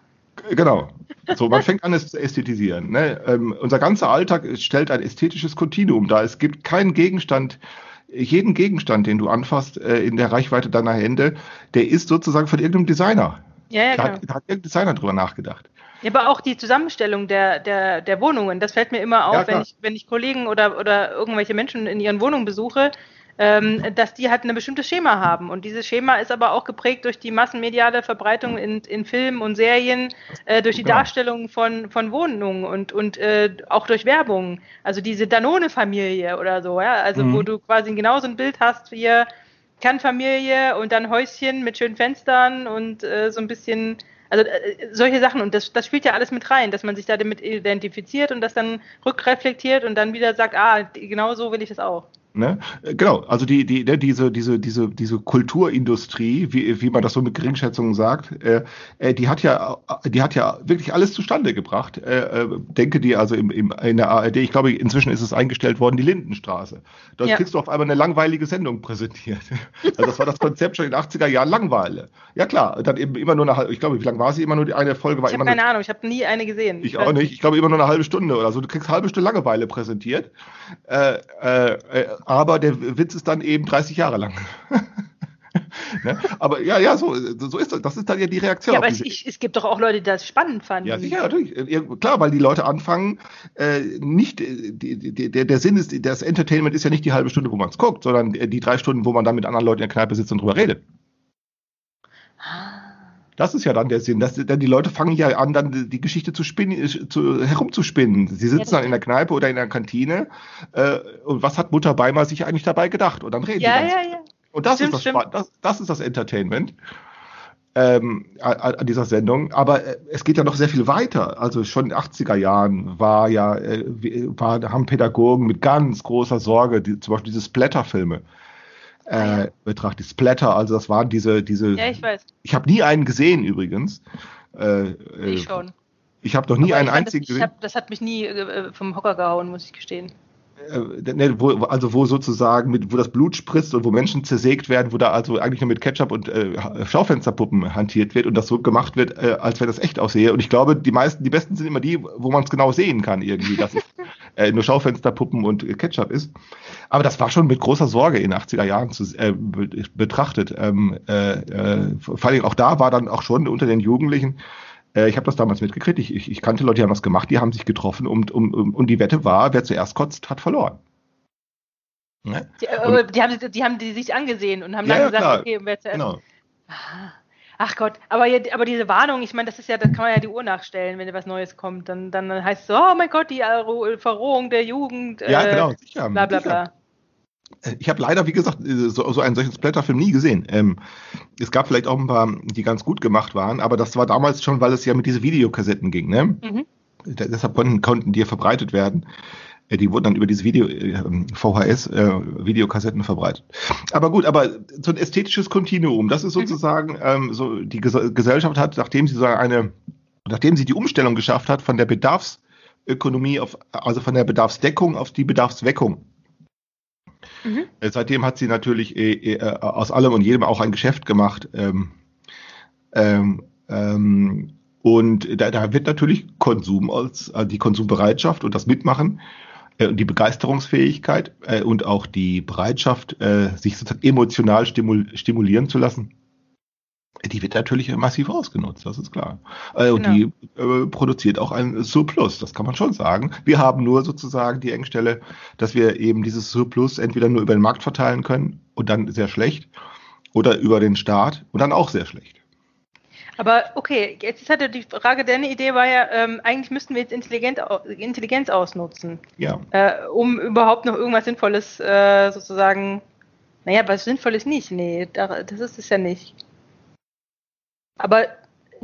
Genau. So, man fängt an, es zu ästhetisieren. Ne? Ähm, unser ganzer Alltag stellt ein ästhetisches Kontinuum dar. Es gibt keinen Gegenstand, jeden Gegenstand, den du anfasst, äh, in der Reichweite deiner Hände, der ist sozusagen von irgendeinem Designer. Ja, ja, da genau. hat, da hat irgendein Designer drüber nachgedacht. Ja, aber auch die Zusammenstellung der, der, der Wohnungen, das fällt mir immer auf, Ja, wenn, ich, wenn ich Kollegen oder, oder irgendwelche Menschen in ihren Wohnungen besuche, dass die halt ein bestimmtes Schema haben. Und dieses Schema ist aber auch geprägt durch die massenmediale Verbreitung in, in Filmen und Serien, äh, durch die Genau. Darstellung von, von Wohnungen und, und äh, auch durch Werbung. Also diese Danone-Familie oder so, ja, also Mhm. wo du quasi genauso ein Bild hast wie Kernfamilie und dann Häuschen mit schönen Fenstern und äh, so ein bisschen, also äh, solche Sachen und das, das spielt ja alles mit rein, dass man sich da damit identifiziert und das dann rückreflektiert und dann wieder sagt, ah, genau so will ich das auch. Ne? Äh, Genau, also die, die, ne, diese, diese, diese, diese Kulturindustrie, wie, wie man das so mit Geringschätzungen sagt, äh, äh, die hat ja, äh, die hat ja wirklich alles zustande gebracht. Äh, denke dir also im, im, in der ARD, ich glaube, inzwischen ist es eingestellt worden, die Lindenstraße. Dort Ja. kriegst du auf einmal eine langweilige Sendung präsentiert. (laughs) Also das war das Konzept schon in den 80er Jahren Langweile. Ja klar, dann eben immer nur eine halbe, ich glaube, wie lang war sie? Immer nur die eine Folge war Ich habe keine Ahnung, ich habe nie eine gesehen. ich auch nicht. Ich glaube immer nur eine halbe Stunde oder so. Du kriegst halbe Stunde Langeweile präsentiert. Äh, äh, aber der Witz ist dann eben 30 Jahre lang. (laughs) ne? Aber ja, ja, so, so ist das. Das ist dann ja die Reaktion. Ja, aber es, ich, es gibt doch auch Leute, die das spannend fanden. ja, sicher, natürlich. Äh, Klar, weil die Leute anfangen, äh, nicht, äh, die, die, der, der Sinn ist, das Entertainment ist ja nicht die halbe Stunde, wo man es guckt, sondern die drei Stunden, wo man dann mit anderen Leuten in der Kneipe sitzt und drüber redet. Das ist ja dann der Sinn. Dass, denn die Leute fangen ja an, dann die- Geschichte zu spinnen, äh, zu, herumzuspinnen. Sie sitzen das dann in der Kneipe oder in der Kantine. Äh, und was hat Mutter Beimer sich eigentlich dabei gedacht? Und dann reden Ja, die ja, ja. und das Stimmt, ist das das, das ist das Entertainment ähm, an, dieser Sendung. Aber äh, es geht ja noch sehr viel weiter. Also schon in den 80er Jahren war ja, äh, war, haben Pädagogen mit ganz großer Sorge, die, zum Beispiel diese Splatter-Filme äh, betrachtet. Die Splatter, also das waren diese, diese. Ja, ich weiß. Ich habe nie einen gesehen übrigens. Äh, äh, Ich schon. Ich habe noch nie Aber einen einzigen das, gesehen. hab, das hat mich nie äh, vom Hocker gehauen, muss ich gestehen. äh, ne, wo, also wo sozusagen mit, wo das Blut spritzt und wo Menschen zersägt werden, wo da also eigentlich nur mit Ketchup und äh, Schaufensterpuppen hantiert wird und das so gemacht wird, äh, als wenn das echt aussehe. Und ich glaube, die meisten, die besten sind immer die, wo man es genau sehen kann irgendwie, dass (laughs) es äh, nur Schaufensterpuppen und äh, Ketchup ist. Aber das war schon mit großer Sorge in den 80er Jahren zu, äh, be betrachtet. Ähm, äh, äh, vor allem auch da war dann auch schon unter den Jugendlichen äh, ich habe das damals mitgekriegt. Ich, ich, ich kannte Leute, die haben das gemacht, die haben sich getroffen und, um, um, und die Wette war, wer zuerst kotzt, hat verloren. Ne? Die, äh, aber die, haben, die haben die sich angesehen und haben Ja, dann gesagt, klar. okay, wer zuerst. Genau. Ach Gott, aber, aber diese Warnung, ich meine, das ist ja, das kann man ja die Uhr nachstellen, wenn was Neues kommt. Dann, dann heißt es so, oh mein Gott, die Verrohung der Jugend. Ja, äh, genau, sicher. Bla bla bla. Ich habe leider, wie gesagt, äh, so, so einen solchen Splatterfilm nie gesehen. Ähm, es gab vielleicht auch ein paar, die ganz gut gemacht waren, aber das war damals schon, weil es ja mit diesen Videokassetten ging. Ne? Mhm. Da- Deshalb konnten, konnten die verbreitet werden. Äh, Die wurden dann über diese Video, äh, VHS, äh, Videokassetten verbreitet. Aber gut, aber so ein ästhetisches Kontinuum, das ist sozusagen ähm, so, die Ges Gesellschaft hat, nachdem sie so eine, nachdem sie die Umstellung geschafft hat von der Bedarfsökonomie auf, also von der Bedarfsdeckung auf die Bedarfsweckung. Mhm. Seitdem hat sie natürlich äh, äh, aus allem und jedem auch ein Geschäft gemacht. Ähm, ähm, ähm, und da, da wird natürlich Konsum als äh, die Konsumbereitschaft und das Mitmachen und die Begeisterungsfähigkeit äh, und auch die Bereitschaft, äh, sich sozusagen emotional stimul stimulieren zu lassen, die wird natürlich massiv ausgenutzt, das ist klar. Äh, und Genau. die äh, produziert auch ein Surplus, das kann man schon sagen. Wir haben nur sozusagen die Engstelle, dass wir eben dieses Surplus entweder nur über den Markt verteilen können und dann sehr schlecht oder über den Staat und dann auch sehr schlecht. Aber okay, jetzt ist halt die Frage, deine Idee war ja, ähm, eigentlich müssten wir jetzt Intelligenz ausnutzen, Ja. äh, um überhaupt noch irgendwas Sinnvolles äh, sozusagen, naja, was Sinnvolles nicht, nee, da, das ist es ja nicht. Aber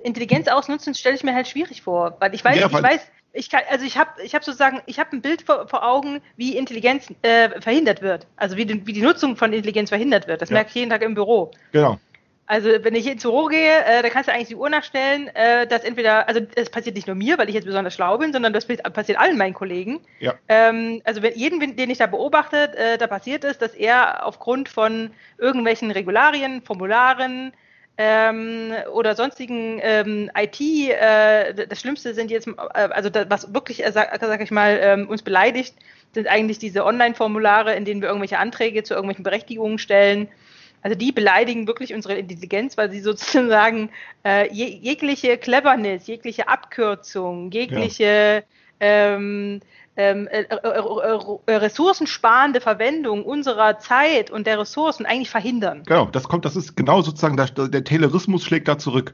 Intelligenz ausnutzen stelle ich mir halt schwierig vor, weil ich weiß, Ja, ich weiß, ich kann, also ich habe ich hab sozusagen, ich habe ein Bild vor, vor Augen, wie Intelligenz äh, verhindert wird. Also wie die, wie die Nutzung von Intelligenz verhindert wird. Das Ja. merke ich jeden Tag im Büro. Genau. Also wenn ich ins Büro gehe, äh, da kannst du eigentlich die Uhr nachstellen, äh, dass entweder, also es passiert nicht nur mir, weil ich jetzt besonders schlau bin, sondern das passiert allen meinen Kollegen. Ja. Ähm, also wenn jeden, den ich da beobachte, äh, da passiert ist, dass er aufgrund von irgendwelchen Regularien, Formularen ähm, oder sonstigen ähm, IT, äh, das Schlimmste sind jetzt, äh, also das, was wirklich, äh, sag, sag ich mal, ähm, uns beleidigt, sind eigentlich diese Online-Formulare, in denen wir irgendwelche Anträge zu irgendwelchen Berechtigungen stellen. Also die beleidigen wirklich unsere Intelligenz, weil sie sozusagen äh, je, jegliche Cleverness, jegliche Abkürzung, jegliche ähm, ähm, äh, äh, äh, ressourcensparende Verwendung unserer Zeit und der Ressourcen eigentlich verhindern. Genau, das kommt, das ist genau sozusagen, der, der Taylorismus schlägt da zurück.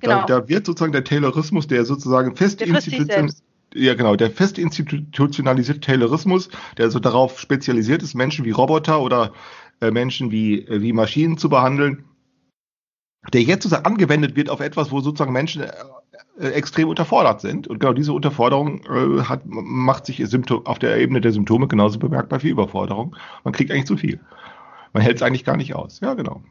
Genau. Da, da wird sozusagen der Taylorismus, der sozusagen fest institution- ja genau, der fest institutionalisierte Taylorismus, der so darauf spezialisiert ist, Menschen wie Roboter oder Menschen wie, äh, wie Maschinen zu behandeln, der jetzt sozusagen angewendet wird auf etwas, wo sozusagen Menschen äh, äh, extrem unterfordert sind. Und genau diese Unterforderung äh, hat, macht sich auf der Ebene der Symptome genauso bemerkbar wie Überforderung. Man kriegt eigentlich zu viel. Man hält es eigentlich gar nicht aus. Ja, genau.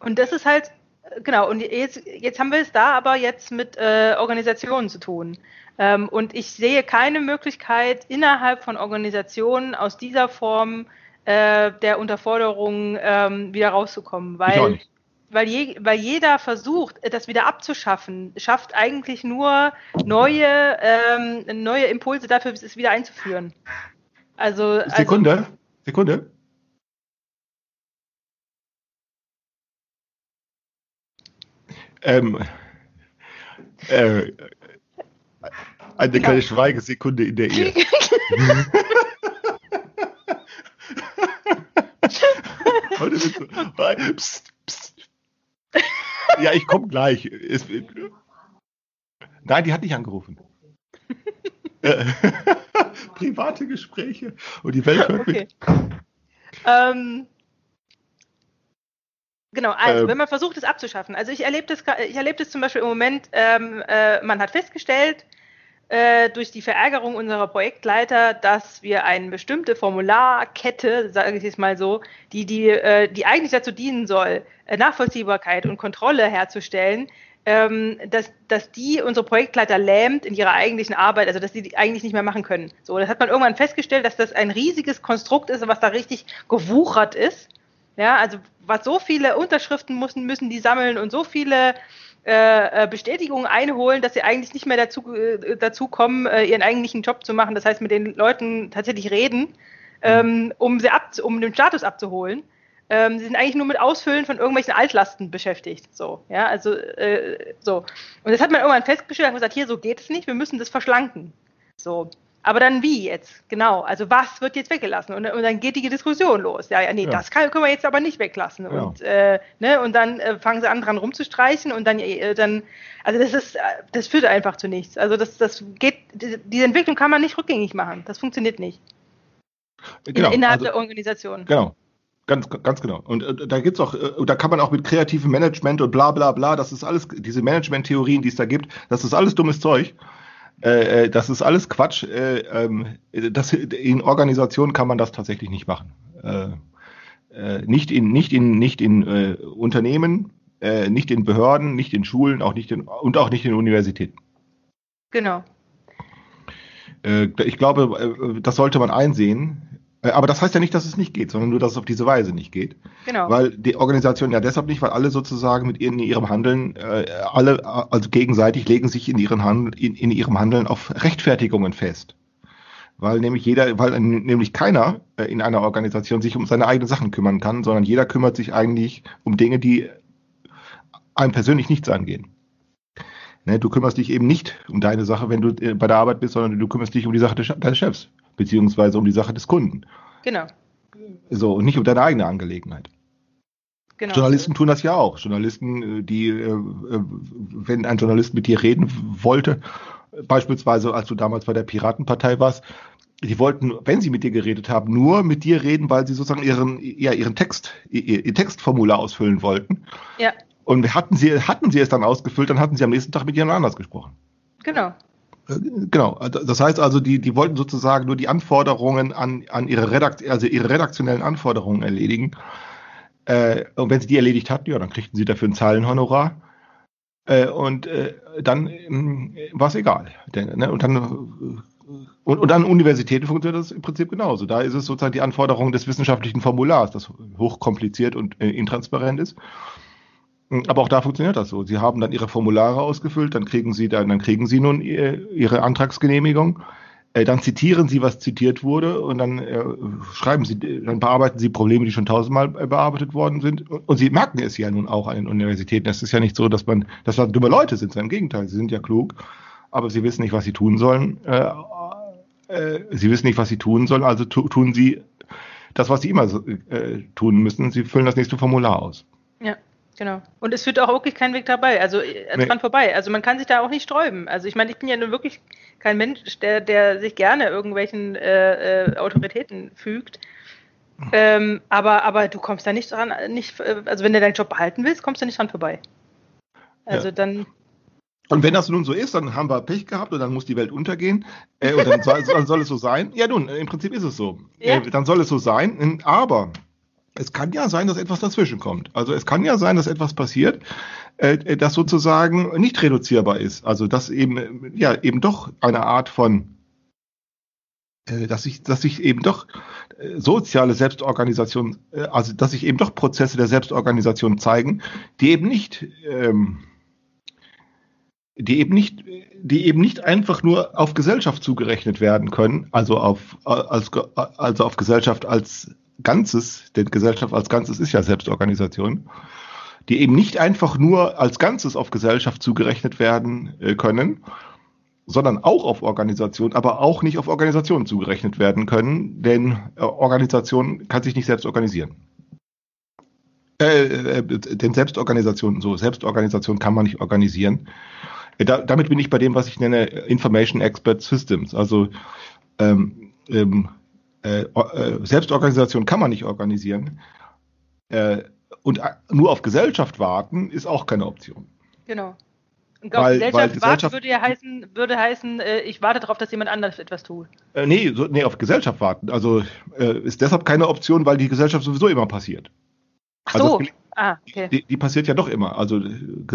Und das ist halt, äh, genau, und jetzt, jetzt haben wir es da aber jetzt mit äh, Organisationen zu tun. Ähm, und ich sehe keine Möglichkeit innerhalb von Organisationen aus dieser Form äh, der Unterforderung ähm, wieder rauszukommen, weil, weil, je, weil jeder versucht, das wieder abzuschaffen, schafft eigentlich nur neue, ähm, neue Impulse dafür, es wieder einzuführen. Also, Sekunde, Sekunde. Ähm, äh, eine kleine Schweigesekunde in der Ehe. (laughs) Heute wird so, psst, psst. Ja, ich komme gleich. Es, nein, die hat nicht angerufen. (laughs) Äh, (laughs) Private Gespräche und die Welt hört Okay. mit. Ähm, genau, also Ähm. wenn man versucht, es abzuschaffen. Also ich erlebe das, ich erlebe das zum Beispiel im Moment, ähm, äh, man hat festgestellt, äh, durch die Verärgerung unserer Projektleiter, dass wir eine bestimmte Formularkette, sage ich jetzt mal so, die, die, äh, die eigentlich dazu dienen soll, äh, Nachvollziehbarkeit und Kontrolle herzustellen, ähm, dass, dass die unsere Projektleiter lähmt in ihrer eigentlichen Arbeit, also dass sie die eigentlich nicht mehr machen können. So, das hat man irgendwann festgestellt, dass das ein riesiges Konstrukt ist, was da richtig gewuchert ist. Ja, also was so viele Unterschriften müssen, müssen die sammeln und so viele äh, äh, Bestätigungen einholen, dass sie eigentlich nicht mehr dazu, äh, dazu kommen, äh, ihren eigentlichen Job zu machen. Das heißt, mit den Leuten tatsächlich reden, ähm, um sie ab, um den Status abzuholen. Ähm, sie sind eigentlich nur mit Ausfüllen von irgendwelchen Altlasten beschäftigt. So, ja, also äh, so. Und das hat man irgendwann festgestellt und gesagt, hier, so geht es nicht, wir müssen das verschlanken. So. Aber dann wie jetzt? Genau. Also was wird jetzt weggelassen? Und, und dann geht die Diskussion los. Ja, ja, nee, Ja. das kann, können wir jetzt aber nicht weglassen. Genau. Und, äh, ne, und dann äh, fangen sie an, dran rumzustreichen und dann, äh, dann, also das ist, das führt einfach zu nichts. Also das, das geht, die- diese Entwicklung kann man nicht rückgängig machen. Das funktioniert nicht. In, Genau, innerhalb also- der Organisation. Genau. Ganz, ganz genau. Und äh, da gibt's auch, äh, da kann man auch mit kreativem Management und bla bla bla, das ist alles, diese Management-Theorien, die es da gibt, das ist alles dummes Zeug. Äh, äh, das ist alles Quatsch. Äh, ähm, das, in Organisationen kann man das tatsächlich nicht machen. Äh, äh, nicht in, nicht in, nicht in äh, Unternehmen, äh, nicht in Behörden, nicht in Schulen, auch nicht in, und auch nicht in Universitäten. Genau. Äh, ich glaube, äh, das sollte man einsehen. Äh, Aber das heißt ja nicht, dass es nicht geht, sondern nur, dass es auf diese Weise nicht geht. Genau. Weil die Organisation ja deshalb nicht, weil alle sozusagen mit ihren, in ihrem Handeln, äh, alle, äh, also gegenseitig legen sich in, ihren Handel, in, in ihrem Handeln auf Rechtfertigungen fest. Weil nämlich jeder, weil nämlich keiner äh, in einer Organisation sich um seine eigenen Sachen kümmern kann, sondern jeder kümmert sich eigentlich um Dinge, die einem persönlich nichts angehen. Ne, du kümmerst dich eben nicht um deine Sache, wenn du bei der Arbeit bist, sondern du kümmerst dich um die Sache deines Chefs, beziehungsweise um die Sache des Kunden. genau. So, und nicht um deine eigene Angelegenheit. Genau. Journalisten tun das ja auch. Journalisten, äh, die, äh, äh, wenn ein Journalist mit dir reden wollte, beispielsweise als du damals bei der Piratenpartei warst, die wollten, wenn sie mit dir geredet haben, nur mit dir reden, weil sie sozusagen ihren, ja, ihren Text, ihr, ihr Textformular ausfüllen wollten. Ja, Und hatten sie, hatten sie es dann ausgefüllt, dann hatten sie am nächsten Tag mit jemand anders gesprochen. genau. Äh, Genau, das heißt also, die, die wollten sozusagen nur die Anforderungen an, an ihre Redakt also ihre redaktionellen Anforderungen erledigen. Äh, und wenn sie die erledigt hatten, ja, dann kriegten sie dafür ein Zahlenhonorar. Äh, und äh, dann äh, war es egal. Denn, ne, und dann äh, und, und an Universitäten funktioniert das im Prinzip genauso. Da ist es sozusagen die Anforderung des wissenschaftlichen Formulars, das hochkompliziert und äh, intransparent ist. Aber auch da funktioniert das so. Sie haben dann ihre Formulare ausgefüllt, dann kriegen sie dann, dann kriegen sie nun ihre Antragsgenehmigung. Äh, dann zitieren sie, was zitiert wurde, und dann äh, schreiben sie, dann bearbeiten sie Probleme, die schon tausendmal äh, bearbeitet worden sind. Und, sie merken es ja nun auch an den Universitäten. Es ist ja nicht so, dass man, dass das dumme Leute sind, sondern im Gegenteil, sie sind ja klug, aber sie wissen nicht, was sie tun sollen. Äh, äh, sie wissen nicht, was sie tun sollen, also tu, tun sie das, was sie immer äh, tun müssen. Sie füllen das nächste Formular aus. Ja. Genau. Und es führt auch wirklich kein Weg dabei, also äh, nee. dran vorbei. Also man kann sich da auch nicht sträuben. Also ich meine, ich bin ja nun wirklich kein Mensch, der, der sich gerne irgendwelchen äh, äh, Autoritäten fügt. Ähm, aber, aber du kommst da nicht dran, nicht, äh, also wenn du deinen Job behalten willst, kommst du nicht dran vorbei. Also ja. dann. Und wenn das nun so ist, dann haben wir Pech gehabt und dann muss die Welt untergehen. Äh, und dann soll, dann soll, es so sein. Ja, nun, im Prinzip ist es so. Ja. Äh, dann soll es so sein. Aber es kann ja sein, dass etwas dazwischen kommt. Also es kann ja sein, dass etwas passiert, äh, das sozusagen nicht reduzierbar ist. Also dass eben ja eben doch eine Art von äh, dass sich dass sich eben doch äh, soziale Selbstorganisation, äh, also dass sich eben doch Prozesse der Selbstorganisation zeigen, die eben nicht ähm, die eben nicht, die eben nicht einfach nur auf Gesellschaft zugerechnet werden können, also auf, als, also auf Gesellschaft als Ganzes, denn Gesellschaft als Ganzes ist ja Selbstorganisation, die eben nicht einfach nur als Ganzes auf Gesellschaft zugerechnet werden äh, können, sondern auch auf Organisation, aber auch nicht auf Organisation zugerechnet werden können, denn äh, Organisation kann sich nicht selbst organisieren. Äh, äh, denn Selbstorganisation, so Selbstorganisation kann man nicht organisieren. Da, damit bin ich bei dem, was ich nenne Information Expert Systems. Also ähm, ähm, äh, äh, Selbstorganisation kann man nicht organisieren. Äh, und nur auf Gesellschaft warten ist auch keine Option. Genau. Und auf weil, Gesellschaft, weil Gesellschaft warten würde ja heißen, würde heißen äh, ich warte darauf, dass jemand anderes etwas tut. Äh, nee, so, nee, auf Gesellschaft warten. Also äh, ist deshalb keine Option, weil die Gesellschaft sowieso immer passiert. Ach also so. Ah, okay. die, die, passiert ja doch immer. Also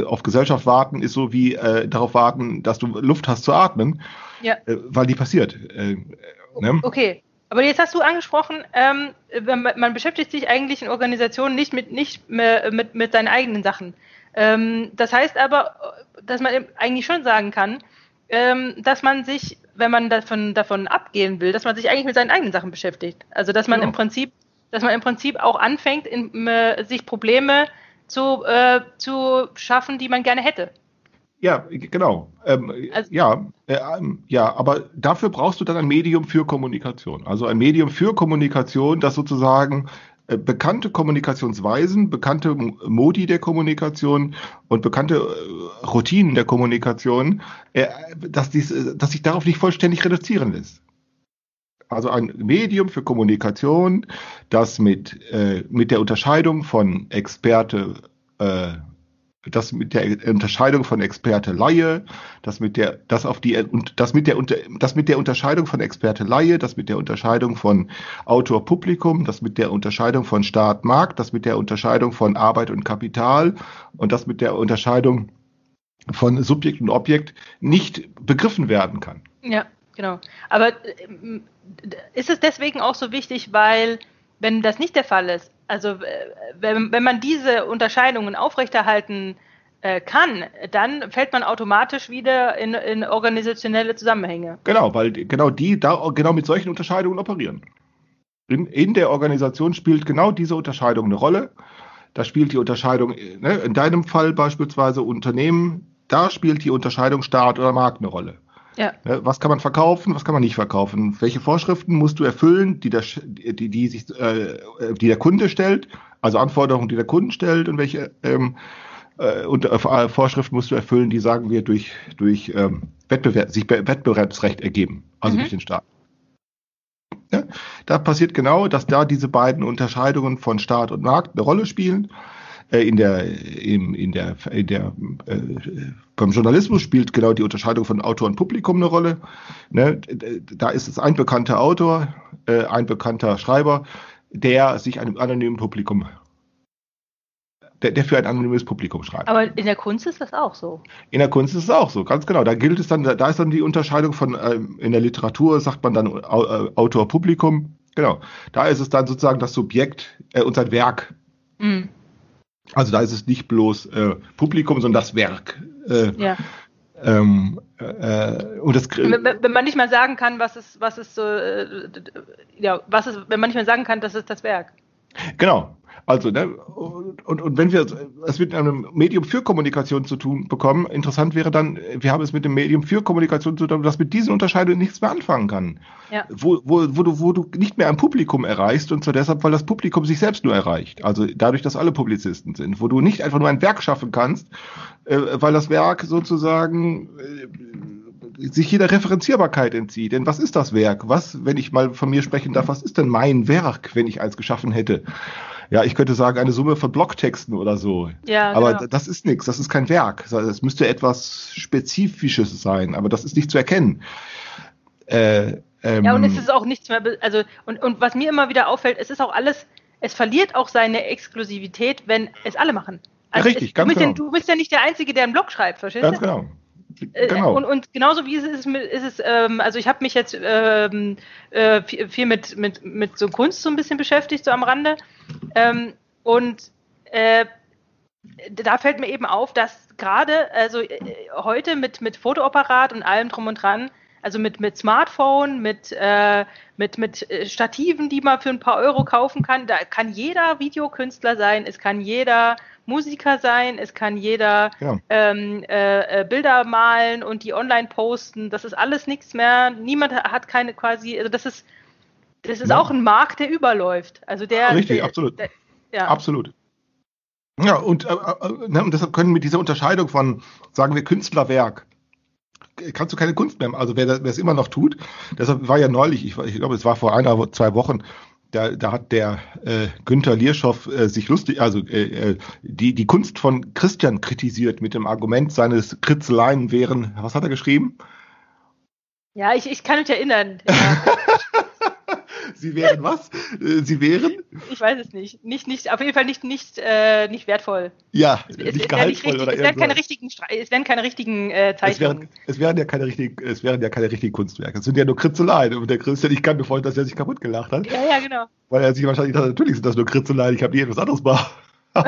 auf Gesellschaft warten ist so wie darauf warten, dass du Luft hast zu atmen. Ja. weil die passiert. Ne? Okay. Aber jetzt hast du angesprochen, ähm, man beschäftigt sich eigentlich in Organisationen nicht mit, nicht mit, mit seinen eigenen Sachen. Ähm, das heißt aber, dass man eigentlich schon sagen kann, ähm, dass man sich, wenn man davon, davon abgehen will, dass man sich eigentlich mit seinen eigenen Sachen beschäftigt. Also dass man genau. im Prinzip, dass man im Prinzip auch anfängt, in, äh, sich Probleme zu, äh, zu schaffen, die man gerne hätte. Ja, genau. Ähm, also, ja, äh, ähm, ja, aber dafür brauchst du dann ein Medium für Kommunikation. Also ein Medium für Kommunikation, das sozusagen äh, bekannte Kommunikationsweisen, bekannte Modi der Kommunikation und bekannte äh, Routinen der Kommunikation, äh, dass, dies, äh, dass sich darauf nicht vollständig reduzieren lässt. Also ein Medium für Kommunikation, das mit, äh, mit der Unterscheidung von Experte, äh, das mit der Unterscheidung von Experte Laie, das mit der, das auf die, und das mit der, das mit der Unterscheidung von Experte Laie, das mit der Unterscheidung von Autor Publikum, das mit der Unterscheidung von Staat Markt, das mit der Unterscheidung von Arbeit und Kapital und das mit der Unterscheidung von Subjekt und Objekt nicht begriffen werden kann. Ja, genau. Aber ähm, ist es deswegen auch so wichtig, weil wenn das nicht der Fall ist, also äh, wenn, wenn man diese Unterscheidungen aufrechterhalten äh, kann, dann fällt man automatisch wieder in, in organisationelle Zusammenhänge. Genau, weil genau die da genau mit solchen Unterscheidungen operieren. In, in der Organisation spielt genau diese Unterscheidung eine Rolle. Da spielt die Unterscheidung, ne, in deinem Fall beispielsweise Unternehmen, da spielt die Unterscheidung Staat oder Markt eine Rolle. Ja. Was kann man verkaufen, was kann man nicht verkaufen? Welche Vorschriften musst du erfüllen, die der, die, die sich, äh, die der Kunde stellt, also Anforderungen, die der Kunde stellt und welche ähm, äh, und, äh, Vorschriften musst du erfüllen, die sagen wir durch, durch ähm, Wettbewerb, sich Wettbewerbsrecht ergeben, also mhm. durch den Staat. Ja, da passiert genau, dass da diese beiden Unterscheidungen von Staat und Markt eine Rolle spielen. Äh, in der, im, in der, in der, äh, beim Journalismus spielt genau die Unterscheidung von Autor und Publikum eine Rolle. Ne? Da ist es ein bekannter Autor, äh, ein bekannter Schreiber, der sich einem anonymen Publikum der, der für ein anonymes Publikum schreibt. Aber in der Kunst ist das auch so. In der Kunst ist es auch so, ganz genau. Da gilt es dann, da ist dann die Unterscheidung von, ähm, in der Literatur sagt man dann äh, Autor, Publikum. Genau. Da ist es dann sozusagen das Subjekt äh, und sein Werk. Mhm. Also da ist es nicht bloß äh, Publikum, sondern das Werk. Äh, ja. Ähm, äh, und das, wenn, wenn, man nicht mal sagen kann, was ist, was ist so, äh, ja, was ist, wenn man nicht mehr sagen kann, das ist das Werk. Genau, also, ne, und, und wenn wir es mit einem Medium für Kommunikation zu tun bekommen, interessant wäre dann, wir haben es mit dem Medium für Kommunikation zu tun, das mit diesen Unterscheidungen nichts mehr anfangen kann. Ja. Wo, wo, wo, du, wo du nicht mehr ein Publikum erreichst und zwar deshalb, weil das Publikum sich selbst nur erreicht. Also dadurch, dass alle Publizisten sind. Wo du nicht einfach nur ein Werk schaffen kannst, äh, weil das Werk sozusagen äh, sich jeder Referenzierbarkeit entzieht. Denn was ist das Werk? Was, wenn ich mal von mir sprechen darf, was ist denn mein Werk, wenn ich eins geschaffen hätte? Ja, ich könnte sagen, eine Summe von Blocktexten oder so. Ja, aber genau. das ist nichts, das ist kein Werk. Es müsste etwas Spezifisches sein, aber das ist nicht zu erkennen. Äh, ähm, ja, und es ist auch nichts mehr, also, und, und was mir immer wieder auffällt, es ist auch alles, es verliert auch seine Exklusivität, wenn es alle machen. Also ja, richtig, es, ganz du genau. Ja, du bist ja nicht der Einzige, der einen Blog schreibt, verstehst du? Ganz genau. Äh, genau. Und, und genauso wie es ist, ist es, ähm, also ich habe mich jetzt ähm, äh, viel mit, mit, mit so Kunst so ein bisschen beschäftigt, so am Rande. Ähm, und äh, da fällt mir eben auf, dass gerade, also äh, heute mit, mit Fotoapparat und allem drum und dran, also mit, mit Smartphone, mit, äh, mit, mit Stativen, die man für ein paar Euro kaufen kann, da kann jeder Videokünstler sein, es kann jeder Musiker sein, es kann jeder ja. ähm, äh, äh, Bilder malen und die online posten. Das ist alles nichts mehr. Niemand hat keine quasi, also das ist, das ist ja. auch ein Markt, der überläuft. Also der. Richtig, der, absolut. Der, ja. Absolut. Ja, und, äh, äh, ne, und deshalb können mit dieser Unterscheidung von, sagen wir, Künstlerwerk, kannst du keine Kunst mehr, also wer, wer es immer noch tut, deshalb war ja neulich, ich, ich glaube, es war vor einer, zwei Wochen, da, da hat der äh, Günther Lierschow äh, sich lustig, also äh, äh, die, die Kunst von Christian kritisiert mit dem Argument, seines Kritzeleien wären, was hat er geschrieben? Ja, ich, ich kann mich erinnern. Ja. (laughs) Sie wären was? Äh, Sie wären? Ich weiß es nicht. Nicht, nicht, auf jeden Fall nicht, nicht, äh, nicht wertvoll. Ja, es, nicht es, gehaltvoll nicht oder es werden keine richtigen, es werden keine richtigen äh, Zeichnungen. Es wären, es wären ja keine richtigen, es wären ja keine richtigen Kunstwerke. Es sind ja nur Kritzeleien. Und der Christian, ich kann mir vorstellen, dass er sich kaputt gelacht hat. Ja, ja, genau. Weil er sich wahrscheinlich dachte, natürlich sind das nur Kritzeleien, ich habe nie etwas anderes mal. (laughs)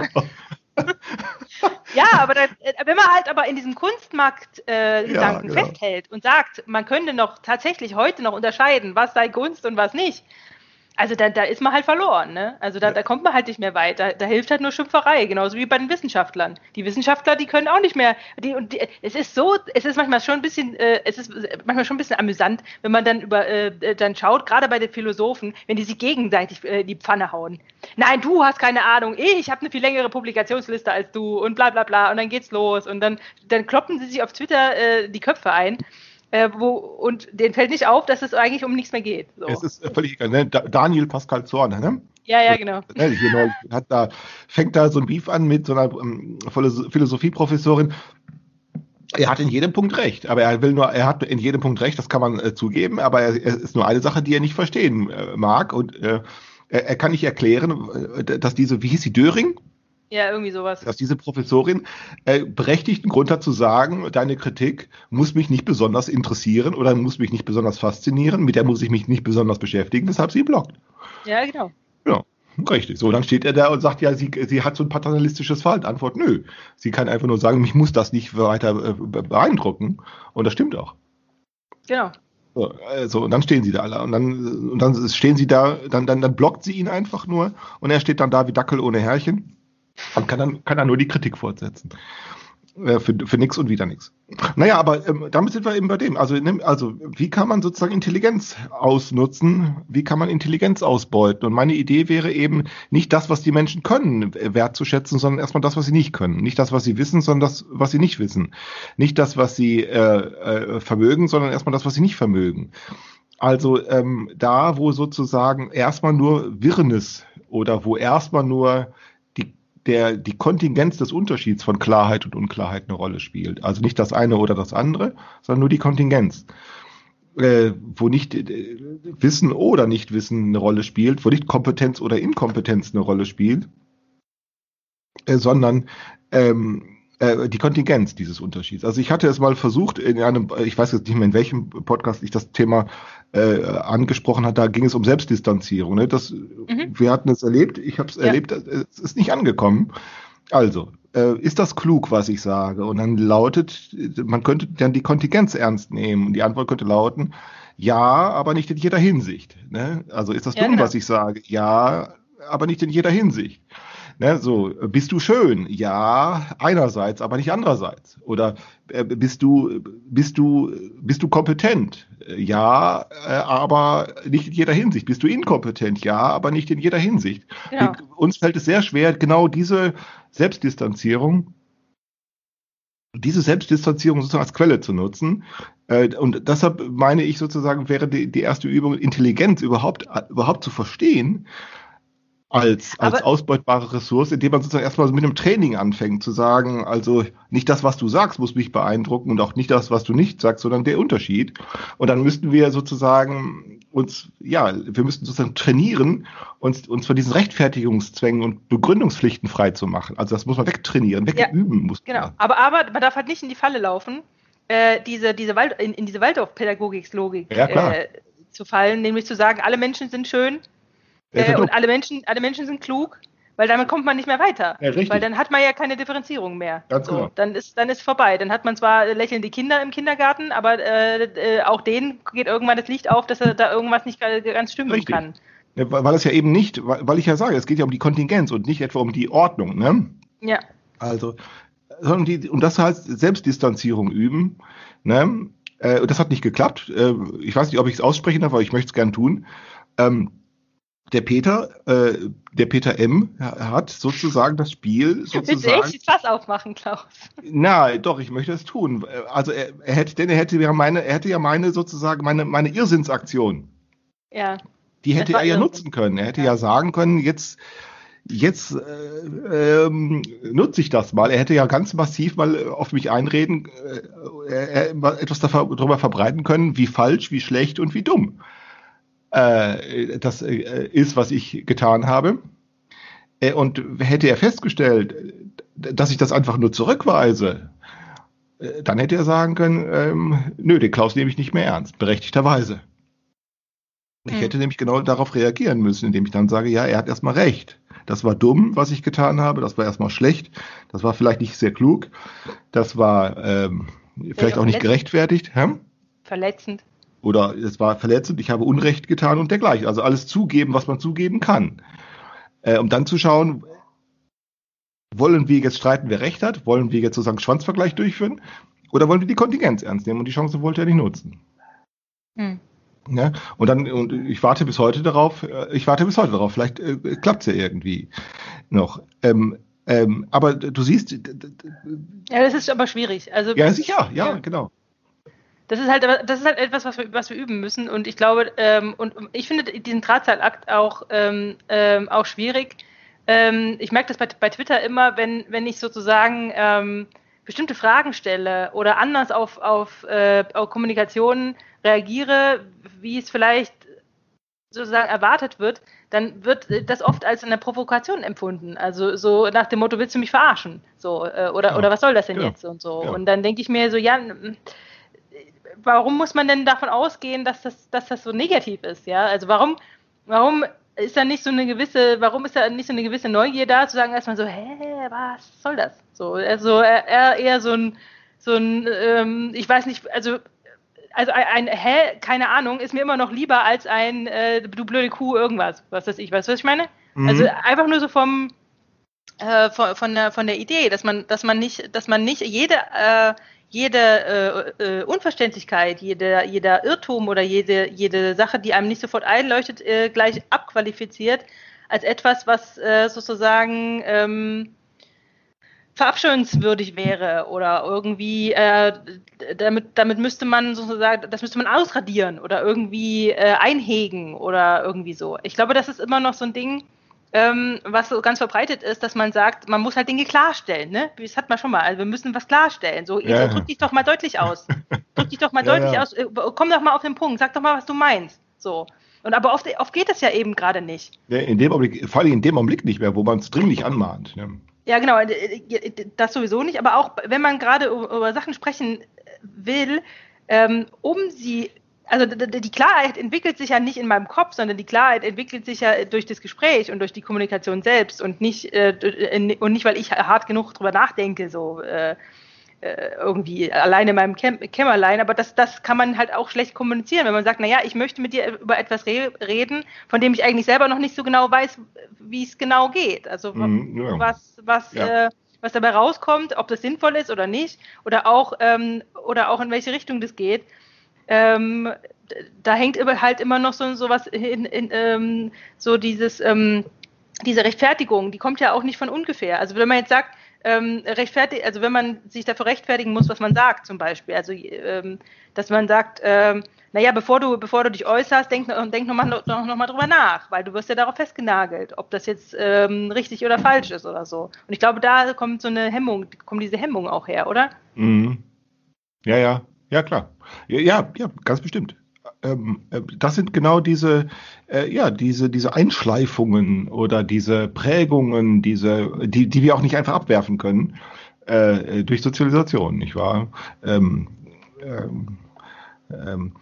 ja, aber da, äh, wenn man halt aber in diesem Kunstmarkt-Gedanken äh, ja, genau. festhält und sagt, man könnte noch tatsächlich heute noch unterscheiden, was sei Kunst und was nicht, also da, da ist man halt verloren, ne? Also da, ja. da kommt man halt nicht mehr weiter. Da hilft halt nur Schimpferei, genauso wie bei den Wissenschaftlern. Die Wissenschaftler, die können auch nicht mehr. Die, und die, es ist so, es ist manchmal schon ein bisschen, äh, es ist manchmal schon ein bisschen amüsant, wenn man dann über äh, dann schaut, gerade bei den Philosophen, wenn die sich gegenseitig äh, die Pfanne hauen. Nein, du hast keine Ahnung, ich habe eine viel längere Publikationsliste als du und bla bla bla und dann geht's los und dann, dann kloppen sie sich auf Twitter äh, die Köpfe ein äh, wo, und denen fällt nicht auf, dass es eigentlich um nichts mehr geht. So. Es ist völlig egal. Ne? Daniel Pascal Zorn, ne? Ja, ja, genau. (laughs) Ne, hat da, fängt da so ein Beef an mit so einer um, Philosophieprofessorin. Er hat in jedem Punkt recht, aber er will nur, er hat in jedem Punkt recht, das kann man äh, zugeben, aber es ist nur eine Sache, die er nicht verstehen äh, mag und äh, er, er, kann nicht erklären, äh, dass diese, wie hieß sie, Döring? Ja, irgendwie sowas. Dass diese Professorin äh, berechtigten Grund hat zu sagen, deine Kritik muss mich nicht besonders interessieren oder muss mich nicht besonders faszinieren, mit der muss ich mich nicht besonders beschäftigen, weshalb sie blockt. Ja, genau. Ja, richtig. So, dann steht er da und sagt, ja, sie, sie hat so ein paternalistisches Verhalten. Antwort, nö. Sie kann einfach nur sagen, mich muss das nicht weiter äh, beeindrucken. Und das stimmt auch. Genau. So, also, und dann stehen sie da alle. Und dann, und dann stehen sie da, dann, dann, dann blockt sie ihn einfach nur und er steht dann da wie Dackel ohne Herrchen und kann dann, kann dann nur die Kritik fortsetzen. Äh, für, für nichts und wieder nichts. Naja, aber ähm, damit sind wir eben bei dem. Also, also, wie kann man sozusagen Intelligenz ausnutzen? Wie kann man Intelligenz ausbeuten? Und meine Idee wäre eben, nicht das, was die Menschen können, wertzuschätzen, sondern erstmal das, was sie nicht können. Nicht das, was sie wissen, sondern das, was sie nicht wissen. Nicht das, was sie äh, äh, vermögen, sondern erstmal das, was sie nicht vermögen. Also ähm, da, wo sozusagen erstmal nur Wirrnis oder wo erstmal nur der die Kontingenz des Unterschieds von Klarheit und Unklarheit eine Rolle spielt. Also nicht das eine oder das andere, sondern nur die Kontingenz. Äh, wo nicht äh, Wissen oder Nichtwissen eine Rolle spielt, wo nicht Kompetenz oder Inkompetenz eine Rolle spielt, äh, sondern ähm, äh, die Kontingenz dieses Unterschieds. Also ich hatte es mal versucht in einem, ich weiß jetzt nicht mehr in welchem Podcast ich das Thema äh, angesprochen hat, da ging es um Selbstdistanzierung. Ne? Das, mhm. Wir hatten es erlebt, ich habe es ja. erlebt, es ist nicht angekommen. Also, äh, ist das klug, was ich sage? Und dann lautet, man könnte dann die Kontingenz ernst nehmen. Und die Antwort könnte lauten, ja, aber nicht in jeder Hinsicht. Ne? Also ist das ja, dumm, genau. was ich sage? Ja, aber nicht in jeder Hinsicht. Ne, so, bist du schön? Ja, einerseits, aber nicht andererseits. Oder äh, bist du, bist du, bist du kompetent? Ja, äh, aber nicht in jeder Hinsicht. Bist du inkompetent? Ja, aber nicht in jeder Hinsicht. Ja. Uns fällt es sehr schwer, genau diese Selbstdistanzierung, diese Selbstdistanzierung sozusagen als Quelle zu nutzen. Äh, und deshalb meine ich sozusagen, wäre die, die erste Übung, Intelligenz überhaupt, überhaupt zu verstehen als, als ausbeutbare Ressource, indem man sozusagen erstmal mit einem Training anfängt, zu sagen, also nicht das, was du sagst, muss mich beeindrucken und auch nicht das, was du nicht sagst, sondern der Unterschied. Und dann müssten wir sozusagen uns, ja, wir müssten sozusagen trainieren, uns, uns von diesen Rechtfertigungszwängen und Begründungspflichten frei zu machen. Also das muss man wegtrainieren, wegüben ja, muss Genau, aber, aber man darf halt nicht in die Falle laufen, äh, diese, diese Wald, in, in diese Waldorf-Pädagogik-Logik ja, äh, zu fallen, nämlich zu sagen, alle Menschen sind schön, äh, und alle Menschen, alle Menschen sind klug, weil damit kommt man nicht mehr weiter. Ja, weil dann hat man ja keine Differenzierung mehr. Ganz so, genau. Dann ist, dann ist vorbei. Dann hat man zwar lächelnde Kinder im Kindergarten, aber äh, äh, auch denen geht irgendwann das Licht auf, dass er da irgendwas nicht ganz stimmen richtig. kann. Ja, weil es ja eben nicht, weil ich ja sage, es geht ja um die Kontingenz und nicht etwa um die Ordnung, ne? Ja. Also, sondern die, und das heißt Selbstdistanzierung üben, ne? Äh, das hat nicht geklappt. Äh, ich weiß nicht, ob ich es aussprechen darf, aber ich möchte es gern tun. Ähm, der Peter, äh, der Peter M. hat sozusagen das Spiel (laughs) sozusagen. Willst du echt Fass aufmachen, Klaus? Na, doch, ich möchte es tun. Also er, er hätte, denn er hätte ja meine, er hätte ja meine sozusagen meine meine Irrsinnsaktion. Ja. Die hätte er ja Irrsinn. nutzen können. Er hätte ja, ja sagen können, jetzt jetzt äh, ähm, nutze ich das mal. Er hätte ja ganz massiv mal auf mich einreden, äh, etwas darüber verbreiten können, wie falsch, wie schlecht und wie dumm äh, das äh, ist, was ich getan habe. Äh, und hätte er festgestellt, dass ich das einfach nur zurückweise, äh, dann hätte er sagen können, ähm, nö, den Klaus nehme ich nicht mehr ernst, berechtigterweise. Ich hm. hätte nämlich genau darauf reagieren müssen, indem ich dann sage, ja, er hat erstmal recht. Das war dumm, was ich getan habe. Das war erstmal schlecht. Das war vielleicht nicht sehr klug. Das war ähm, vielleicht auch nicht gerechtfertigt. Hä? Verletzend oder es war verletzend, ich habe Unrecht getan und dergleichen. Also alles zugeben, was man zugeben kann. Äh, um dann zu schauen, wollen wir jetzt streiten, wer recht hat? Wollen wir jetzt sozusagen Schwanzvergleich durchführen? Oder wollen wir die Kontingenz ernst nehmen? Und die Chance wollte er nicht nutzen. Hm. Ja, und dann, und ich warte bis heute darauf, äh, ich warte bis heute darauf, vielleicht äh, klappt es ja irgendwie noch. Ähm, ähm, aber du siehst. Ja, das ist aber schwierig. Also, ja, sicher, ja, ja. genau das ist halt, das ist halt etwas, was wir, was wir üben müssen. Und ich glaube, ähm, und ich finde diesen Drahtseilakt auch, ähm, ähm, auch schwierig. Ähm, ich merke das bei, bei Twitter immer, wenn, wenn ich sozusagen ähm, bestimmte Fragen stelle oder anders auf, auf, äh, auf Kommunikation reagiere, wie es vielleicht sozusagen erwartet wird, dann wird das oft als eine Provokation empfunden. Also so nach dem Motto, willst du mich verarschen? So, äh, oder, ja, oder was soll das denn ja, jetzt und so. Ja. Und dann denke ich mir so, ja, warum muss man denn davon ausgehen, dass das, dass das so negativ ist? Ja, also warum, warum ist da nicht so eine gewisse, warum ist da nicht so eine gewisse Neugier da, zu sagen erstmal so, hä, was soll das? So, also eher, eher so ein, so ein, ähm, ich weiß nicht, also also ein, ein hä, keine Ahnung, ist mir immer noch lieber als ein äh, du blöde Kuh irgendwas, was weiß ich, weißt du, was ich meine? Mhm. Also einfach nur so vom äh, von, von, der von der Idee, dass man dass man nicht dass man nicht jede äh, jede äh, äh, Unverständlichkeit, jeder, jeder Irrtum oder jede, jede Sache, die einem nicht sofort einleuchtet, äh, gleich abqualifiziert als etwas, was äh, sozusagen ähm, verabscheuenswürdig wäre oder irgendwie äh, damit, damit müsste man sozusagen, das müsste man ausradieren oder irgendwie äh, einhegen oder irgendwie so. Ich glaube, das ist immer noch so ein Ding, ähm, was so ganz verbreitet ist, dass man sagt, man muss halt Dinge klarstellen, ne? Das hat man schon mal. Also wir müssen was klarstellen. So, Ja. drück dich doch mal deutlich aus. drück dich doch mal (laughs) Ja, deutlich ja. aus. Äh, Komm doch mal auf den Punkt. Sag doch mal, was du meinst. So. Und aber oft, oft geht das ja eben gerade nicht. Ja, In dem Augenblick, vor allem in dem Augenblick nicht mehr, wo man es dringlich anmahnt. Ne? Ja, genau, äh, äh, das sowieso nicht, aber auch wenn man gerade über über Sachen sprechen will, ähm, um sie, also die Klarheit entwickelt sich ja nicht in meinem Kopf, sondern die Klarheit entwickelt sich ja durch das Gespräch und durch die Kommunikation selbst und nicht, äh, und nicht weil ich hart genug drüber nachdenke, so äh, äh, irgendwie alleine in meinem Käm Kämmerlein, aber das, das kann man halt auch schlecht kommunizieren, wenn man sagt, naja, ich möchte mit dir über etwas re reden, von dem ich eigentlich selber noch nicht so genau weiß, wie es genau geht. Also Mhm, ja. was, was, Ja. äh, was dabei rauskommt, ob das sinnvoll ist oder nicht, oder auch, ähm, oder auch in welche Richtung das geht. Ähm, da hängt halt immer noch so sowas in, in ähm, so dieses ähm, diese Rechtfertigung, die kommt ja auch nicht von ungefähr. Also wenn man jetzt sagt, ähm, rechtfertigt, also wenn man sich dafür rechtfertigen muss, was man sagt, zum Beispiel, also ähm, dass man sagt, ähm, naja, bevor du, bevor du dich äußerst, denk, denk nochmal noch, noch mal drüber nach, weil du wirst ja darauf festgenagelt, ob das jetzt ähm, richtig oder falsch ist oder so. Und ich glaube, da kommt so eine Hemmung, kommt diese Hemmung auch her, oder? Mhm. Ja, ja, ja, klar. Ja, ja, ganz bestimmt. Ähm, äh, das sind genau diese, äh, ja, diese, diese Einschleifungen oder diese Prägungen, diese, die, die wir auch nicht einfach abwerfen können äh, durch Sozialisation, nicht wahr? Ähm, ähm, ähm,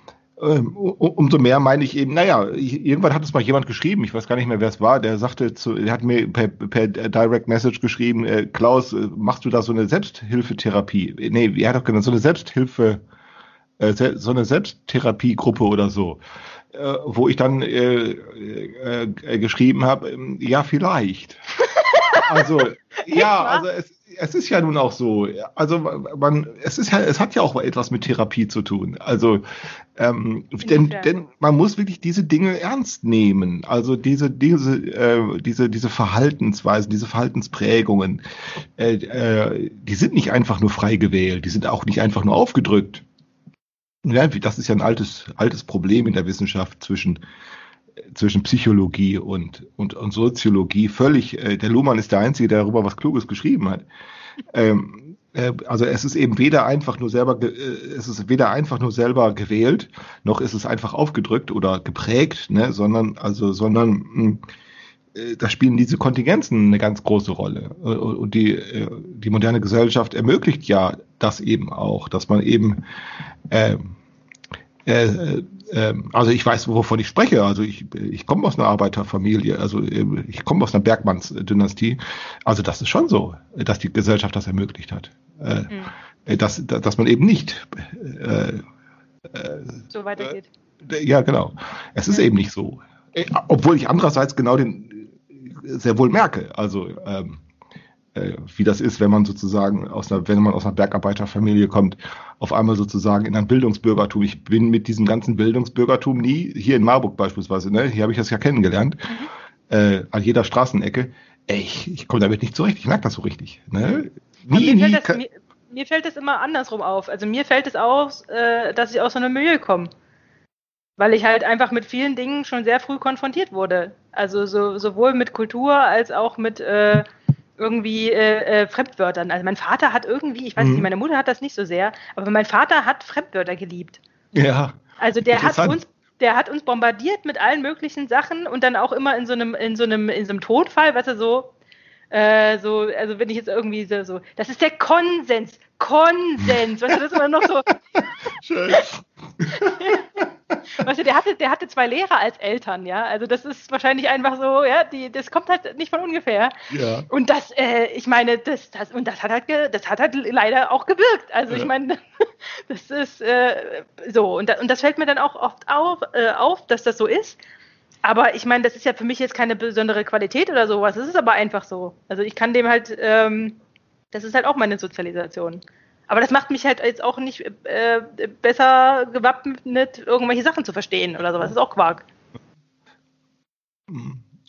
ähm, umso mehr meine ich eben, naja, irgendwann hat es mal jemand geschrieben, ich weiß gar nicht mehr, wer es war, der sagte, zu, der hat mir per, per Direct Message geschrieben, äh, Klaus, äh, machst du da so eine Selbsthilfetherapie? Nee, er hat doch genannt, so eine Selbsthilfe, äh, so eine Selbsttherapiegruppe oder so, äh, wo ich dann äh, äh, geschrieben habe, ähm, ja, vielleicht. (laughs) Also, ja, also es, es ist ja nun auch so. Also man, es ist ja, es hat ja auch etwas mit Therapie zu tun. Also, ähm, denn, denn man muss wirklich diese Dinge ernst nehmen. Also diese, diese, äh, diese, diese Verhaltensweisen, diese Verhaltensprägungen, äh, äh, die sind nicht einfach nur frei gewählt, die sind auch nicht einfach nur aufgedrückt. Ja, das ist ja ein altes, altes Problem in der Wissenschaft zwischen zwischen Psychologie und, und, und Soziologie völlig, äh, der Luhmann ist der Einzige, der darüber was Kluges geschrieben hat. Ähm, äh, also es ist eben weder einfach nur selber, äh, es ist weder einfach nur selber gewählt, noch ist es einfach aufgedrückt oder geprägt, ne, sondern, also, sondern, mh, äh, da spielen diese Kontingenzen eine ganz große Rolle. Äh, Und die, äh, die moderne Gesellschaft ermöglicht ja das eben auch, dass man eben, ähm, äh, äh, ähm, also ich weiß, wovon ich spreche. Also ich, ich komme aus einer Arbeiterfamilie, also äh, ich komme aus einer Bergmannsdynastie. Also das ist schon so, dass die Gesellschaft das ermöglicht hat. Äh, Mhm. äh, dass, dass man eben nicht äh, So weitergeht. ja, genau. Es ist eben nicht so. Äh, Obwohl ich andererseits genau den äh, sehr wohl merke. Also ähm, äh, wie das ist, wenn man sozusagen aus einer, wenn man aus einer Bergarbeiterfamilie kommt, auf einmal sozusagen in ein Bildungsbürgertum. Ich bin mit diesem ganzen Bildungsbürgertum nie, hier in Marburg beispielsweise, ne, hier habe ich das ja kennengelernt, äh, an jeder Straßenecke. Ey, ich, ich komme damit nicht zurecht, ich merke das so richtig. Ne? Nie, mir, nie. fällt das, mir, mir fällt das immer andersrum auf. Also mir fällt es auf, äh, dass ich aus so einem Milieu komme. Weil ich halt einfach mit vielen Dingen schon sehr früh konfrontiert wurde. Also so, sowohl mit Kultur als auch mit äh, irgendwie äh, äh, Fremdwörtern. Also mein Vater hat irgendwie, ich weiß Mhm. nicht, meine Mutter hat das nicht so sehr, aber mein Vater hat Fremdwörter geliebt. ja. Also der hat uns, der hat uns bombardiert mit allen möglichen Sachen und dann auch immer in so einem, in so einem, in so einem Tonfall, weißt du, so, äh, so, also wenn ich jetzt irgendwie so, so, das ist der Konsens, Konsens, weißt du, das ist immer noch so, (laughs) (laughs) Schön. Weißt du, der hatte, der hatte zwei Lehrer als Eltern, ja, also das ist wahrscheinlich einfach so, ja, die, das kommt halt nicht von ungefähr. Ja. Und das, äh, ich meine, das, das, und das hat halt, ge, das hat halt leider auch gewirkt. Also ich Ja. meine, (laughs) das ist äh, so. Und, da, und das fällt mir dann auch oft auf, äh, auf, dass das so ist. Aber ich meine, das ist ja für mich jetzt keine besondere Qualität oder sowas. Es ist aber einfach so. Also ich kann dem halt, ähm, das ist halt auch meine Sozialisation. Aber das macht mich halt jetzt auch nicht äh, besser gewappnet, irgendwelche Sachen zu verstehen oder sowas. Das ist auch Quark.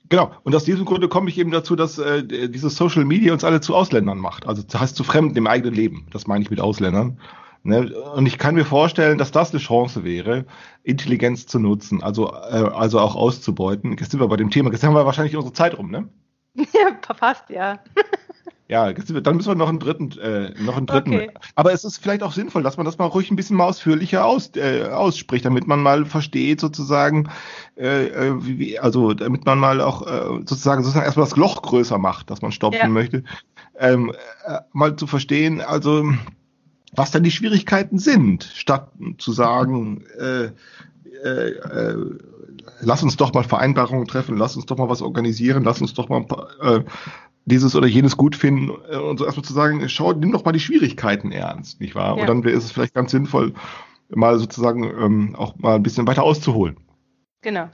Genau, und aus diesem Grunde komme ich eben dazu, dass äh, dieses Social Media uns alle zu Ausländern macht. Also das heißt zu Fremden im eigenen Leben. Das meine ich mit Ausländern. Ne? Und ich kann mir vorstellen, dass das eine Chance wäre, Intelligenz zu nutzen, also, äh, also auch auszubeuten. Jetzt sind wir bei dem Thema, jetzt haben wir wahrscheinlich unsere Zeit rum, ne? (laughs) Ja, fast, ja. Ja, dann müssen wir noch einen dritten, äh, noch einen dritten. Okay. Aber es ist vielleicht auch sinnvoll, dass man das mal ruhig ein bisschen mal ausführlicher aus, äh, ausspricht, damit man mal versteht, sozusagen, äh, äh, wie, also damit man mal auch äh, sozusagen sozusagen erstmal das Loch größer macht, das man stopfen Ja. möchte. Ähm, äh, mal zu verstehen, also was dann die Schwierigkeiten sind, statt zu sagen, äh, äh, äh, lass uns doch mal Vereinbarungen treffen, lass uns doch mal was organisieren, lass uns doch mal ein paar, äh, dieses oder jenes gut finden äh, und so erstmal zu sagen, schau, nimm doch mal die Schwierigkeiten ernst, nicht wahr? Ja. Und dann wäre es vielleicht ganz sinnvoll, mal sozusagen ähm, auch mal ein bisschen weiter auszuholen. Genau.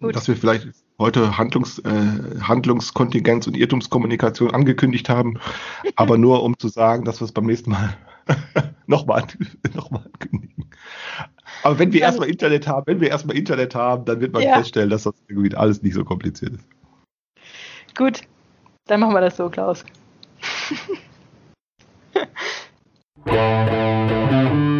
Gut. Dass wir vielleicht heute Handlungs, äh, Handlungskontingenz und Irrtumskommunikation angekündigt haben, (laughs) aber nur um zu sagen, dass wir es beim nächsten Mal (laughs) nochmal (laughs) noch mal ankündigen. Aber wenn wir Dann- erstmal Internet haben, wenn wir erstmal Internet haben, dann wird man Ja. feststellen, dass das irgendwie alles nicht so kompliziert ist. Gut. Dann machen wir das so, Klaus. (laughs)